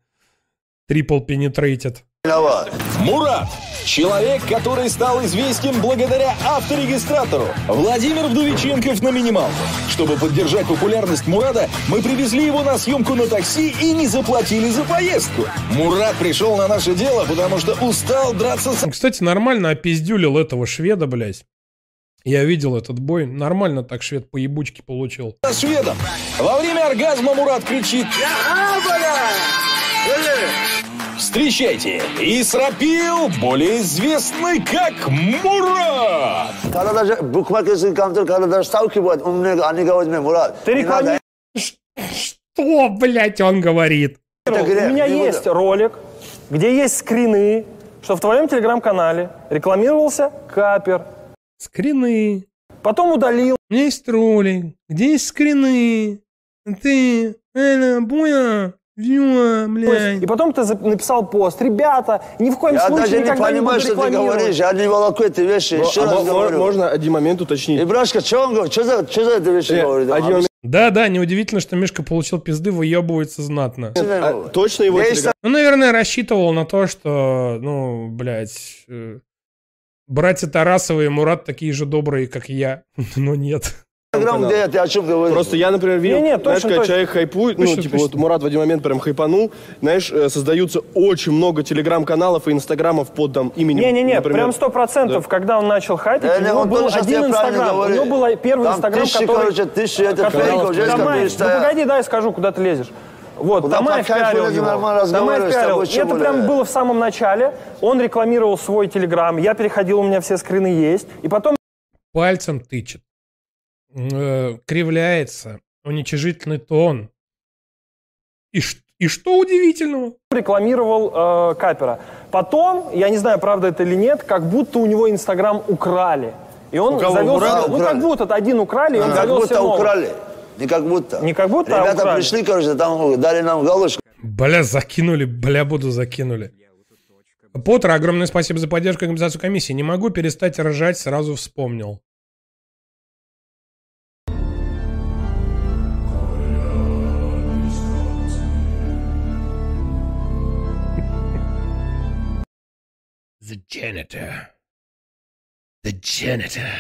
трипл пенетрейтед. Виноват. Мурат. Человек, который стал известен благодаря авторегистратору. Владимир Вдовиченков на минималках. Чтобы поддержать популярность Мурада, мы привезли его на съемку на такси и не заплатили за поездку. Мурат пришел на наше дело, потому что устал драться с Кстати, нормально опиздюлил этого шведа, блядь. Я видел этот бой. Нормально так швед по ебучке получил. со шведом. Во время оргазма Мурат кричит Встречайте, Исрапил, более известный как Мурат. Когда даже букмекерский контор, когда даже ставки будут, он мне- они говорят мне, Мурат, Ты рекламируешь. Что, блядь, он говорит? это У меня есть ролик, где есть скрины, что в твоем телеграм-канале рекламировался капер. Скрины. Потом удалил. У меня есть ролик, где есть скрины. Ты, это, понял? Вьюа, блядь. И потом ты написал пост. Ребята, ни в коем Я случае даже не понимаю, буду что ты рекламировать». говоришь. Я не волоку эти вещи. Ну, Еще а раз говорю. Можно один момент уточнить? Ибрашка, что он говорит? Что за, что за эти вещи Э, говорит? один момент. Да, да, неудивительно, что Мишка получил пизды, выебывается знатно. А, точно его телеграм- Ну, наверное, рассчитывал на то, что, ну, блядь, э, братья Тарасовы и Мурат такие же добрые, как я. Но нет. Инстаграм, где ты о чем говоришь? Просто я, например, видел, Не-не, знаешь, точно, когда точно. человек хайпует, ну, Точно, типа, точно. вот Мурат в один момент прям хайпанул, знаешь, э, создаются очень много телеграм-каналов и инстаграмов под там именем, Не-не-не, прям сто процентов, когда он начал хайпить, Да, у не, него он был один инстаграм. У него был первый Там инстаграм, тысячи, который... короче, тысячи это фейков, здесь, Тамаев, ну стоят. погоди, дай скажу, куда ты лезешь. Вот, Куда Тамаев пиарил его. Тамаев пиарил. И это прям было в самом начале. Он рекламировал свой телеграм, я переходил, у меня все скрины есть. И потом Пальцем тычет. Э, кривляется. Уничижительный тон. И, и что удивительного? рекламировал э, Капера. Потом, я не знаю, правда это или нет, как будто у него Инстаграм украли. И он У кого, завел... Мурата ну, украли? как будто один украли, и он Ну, Как завел будто себе новый. украли. Не как будто. Не как будто, а Ребята украли. пришли, короче, там дали нам галочку. Бля, закинули, бля, буду закинули. Поттер, огромное спасибо за поддержку и компенсацию комиссии. Не могу перестать ржать, сразу вспомнил. The janitor. The janitor.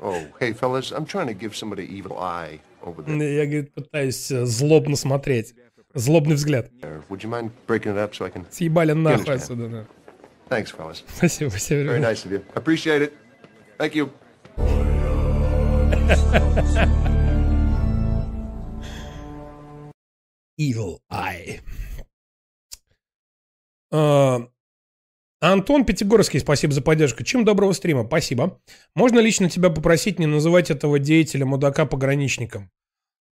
Oh, hey, fellas, I'm trying to give somebody evil eye over there. Я, говорит, пытаюсь э, злобно смотреть. Злобный взгляд. Would you mind breaking it up so I can... Съебали нахуй understand? отсюда, да. Thanks, fellas. Спасибо, спасибо. Very nice of you. Appreciate it. Thank you. Evil Eye. А, Антон Пятигорский, спасибо за поддержку. Чем доброго стрима? Спасибо. Можно лично тебя попросить не называть этого деятеля мудака пограничником?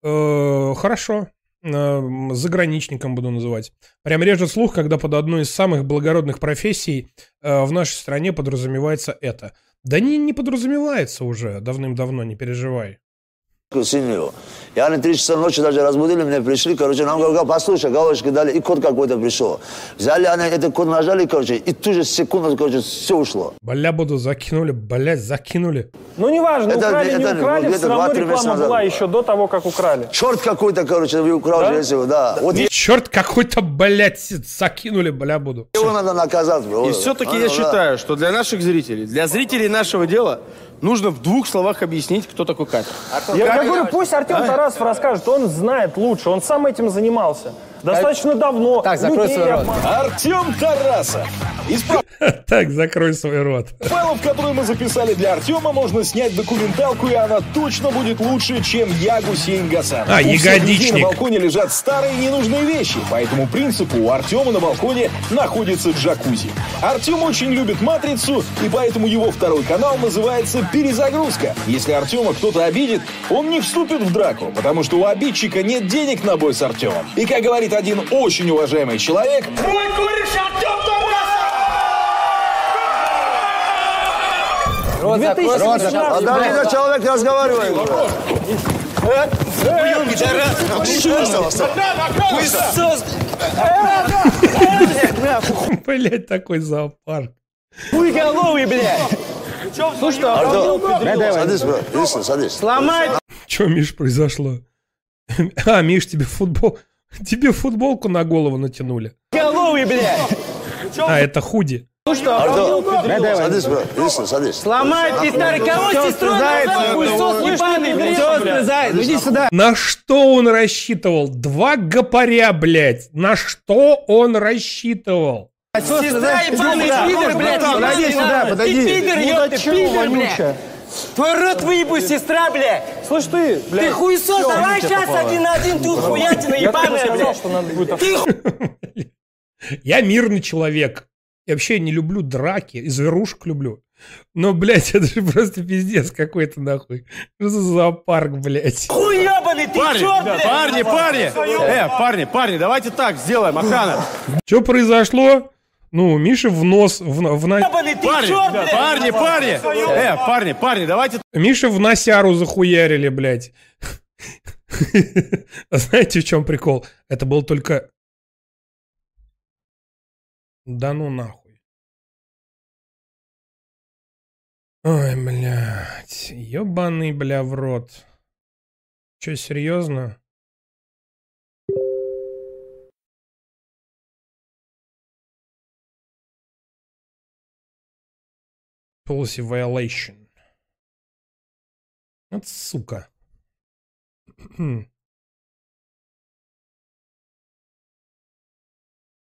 Э, хорошо. Э, заграничником буду называть. Прям режет слух, когда под одной из самых благородных профессий э, в нашей стране подразумевается это. Да не, не подразумевается уже давным-давно, не переживай. Семью. И они три часа ночи даже разбудили меня, пришли, короче, нам говорят, послушай, галочки дали, и код какой-то пришел. Взяли они этот код, нажали, короче, и ту же секунду, короче, все ушло. Бля буду закинули, блядь, закинули. Ну, неважно, Это- украли, не это украли, где-то все равно реклама назад была было. еще до того, как украли. Черт какой-то, короче, вы украл же если вы, да. Вот Черт какой-то, блядь, закинули, бля буду. его надо наказать, бро. И все-таки А, я ну да. считаю, что для наших зрителей, для зрителей нашего дела, нужно в двух словах объяснить, кто такой Катя. Я, я говорю, пусть Артем Тарасов расскажет, он знает лучше, он сам этим занимался. Достаточно давно. Так, закрой свой рот. Артем Тарасов. Так, закрой свой рот. файлов, которые мы записали для Артема, можно снять документалку, и она точно будет лучше, чем я Гусейн Гасан. А, у ягодичник. на балконе лежат старые ненужные вещи. По этому принципу у Артема на балконе находится джакузи. Артем очень любит «Матрицу», и поэтому его второй канал называется «Перезагрузка». Если Артема кто-то обидит, он не вступит в драку, потому что у обидчика нет денег на бой с Артемом. И, как говорит один очень уважаемый человек... Мой кореш Артем Рот закрой, рот закрой. Человек разговаривает. Блять, такой зоопарк. Хуйголовый, блядь! Ну что, Артем, садись, садись. Сломай! Че, Миш, произошло? А, Миш, тебе футбол... Тебе футболку на голову натянули. Головый, блядь! А, это худи. Ну что, Артем, садись, Лично, садись. Сломай, старый, кого сестру ебаный, блядь! Сестры, иди сюда! На что он рассчитывал? Два гопаря, блядь. На что он рассчитывал? Сестра ебаный пидор, блядь! Подойди ебаный, сюда, подойди. Ты пидор, ёпта, Мудачок пидор, блядь! Твой рот выебу, сестра, блядь! Слышь ты, блядь! Ты хуесос, давай сейчас попало. один на один тут хуятина ебаная, блядь! что надо будет Ты ху- Я мирный человек. Я вообще не люблю драки, и зверушек люблю. Но, блядь, это же просто пиздец какой-то, нахуй. Что за зоопарк, блядь? хуй ебаный, ты Парни, чёрт, блядь! парни, парни! Э, парни, парни, давайте так сделаем, охрана. Что произошло? Ну, Миша в нос, в, в на- Ебаный, Парни, блядь! парни, парни! Э, парни, парни, давайте Миша в носяру захуярили, блядь. А знаете, в чем прикол? Это был только... Да ну нахуй. Ой, блядь. Ёбаный, бля, в рот. Че, серьезно? Policy violation. Вот сука.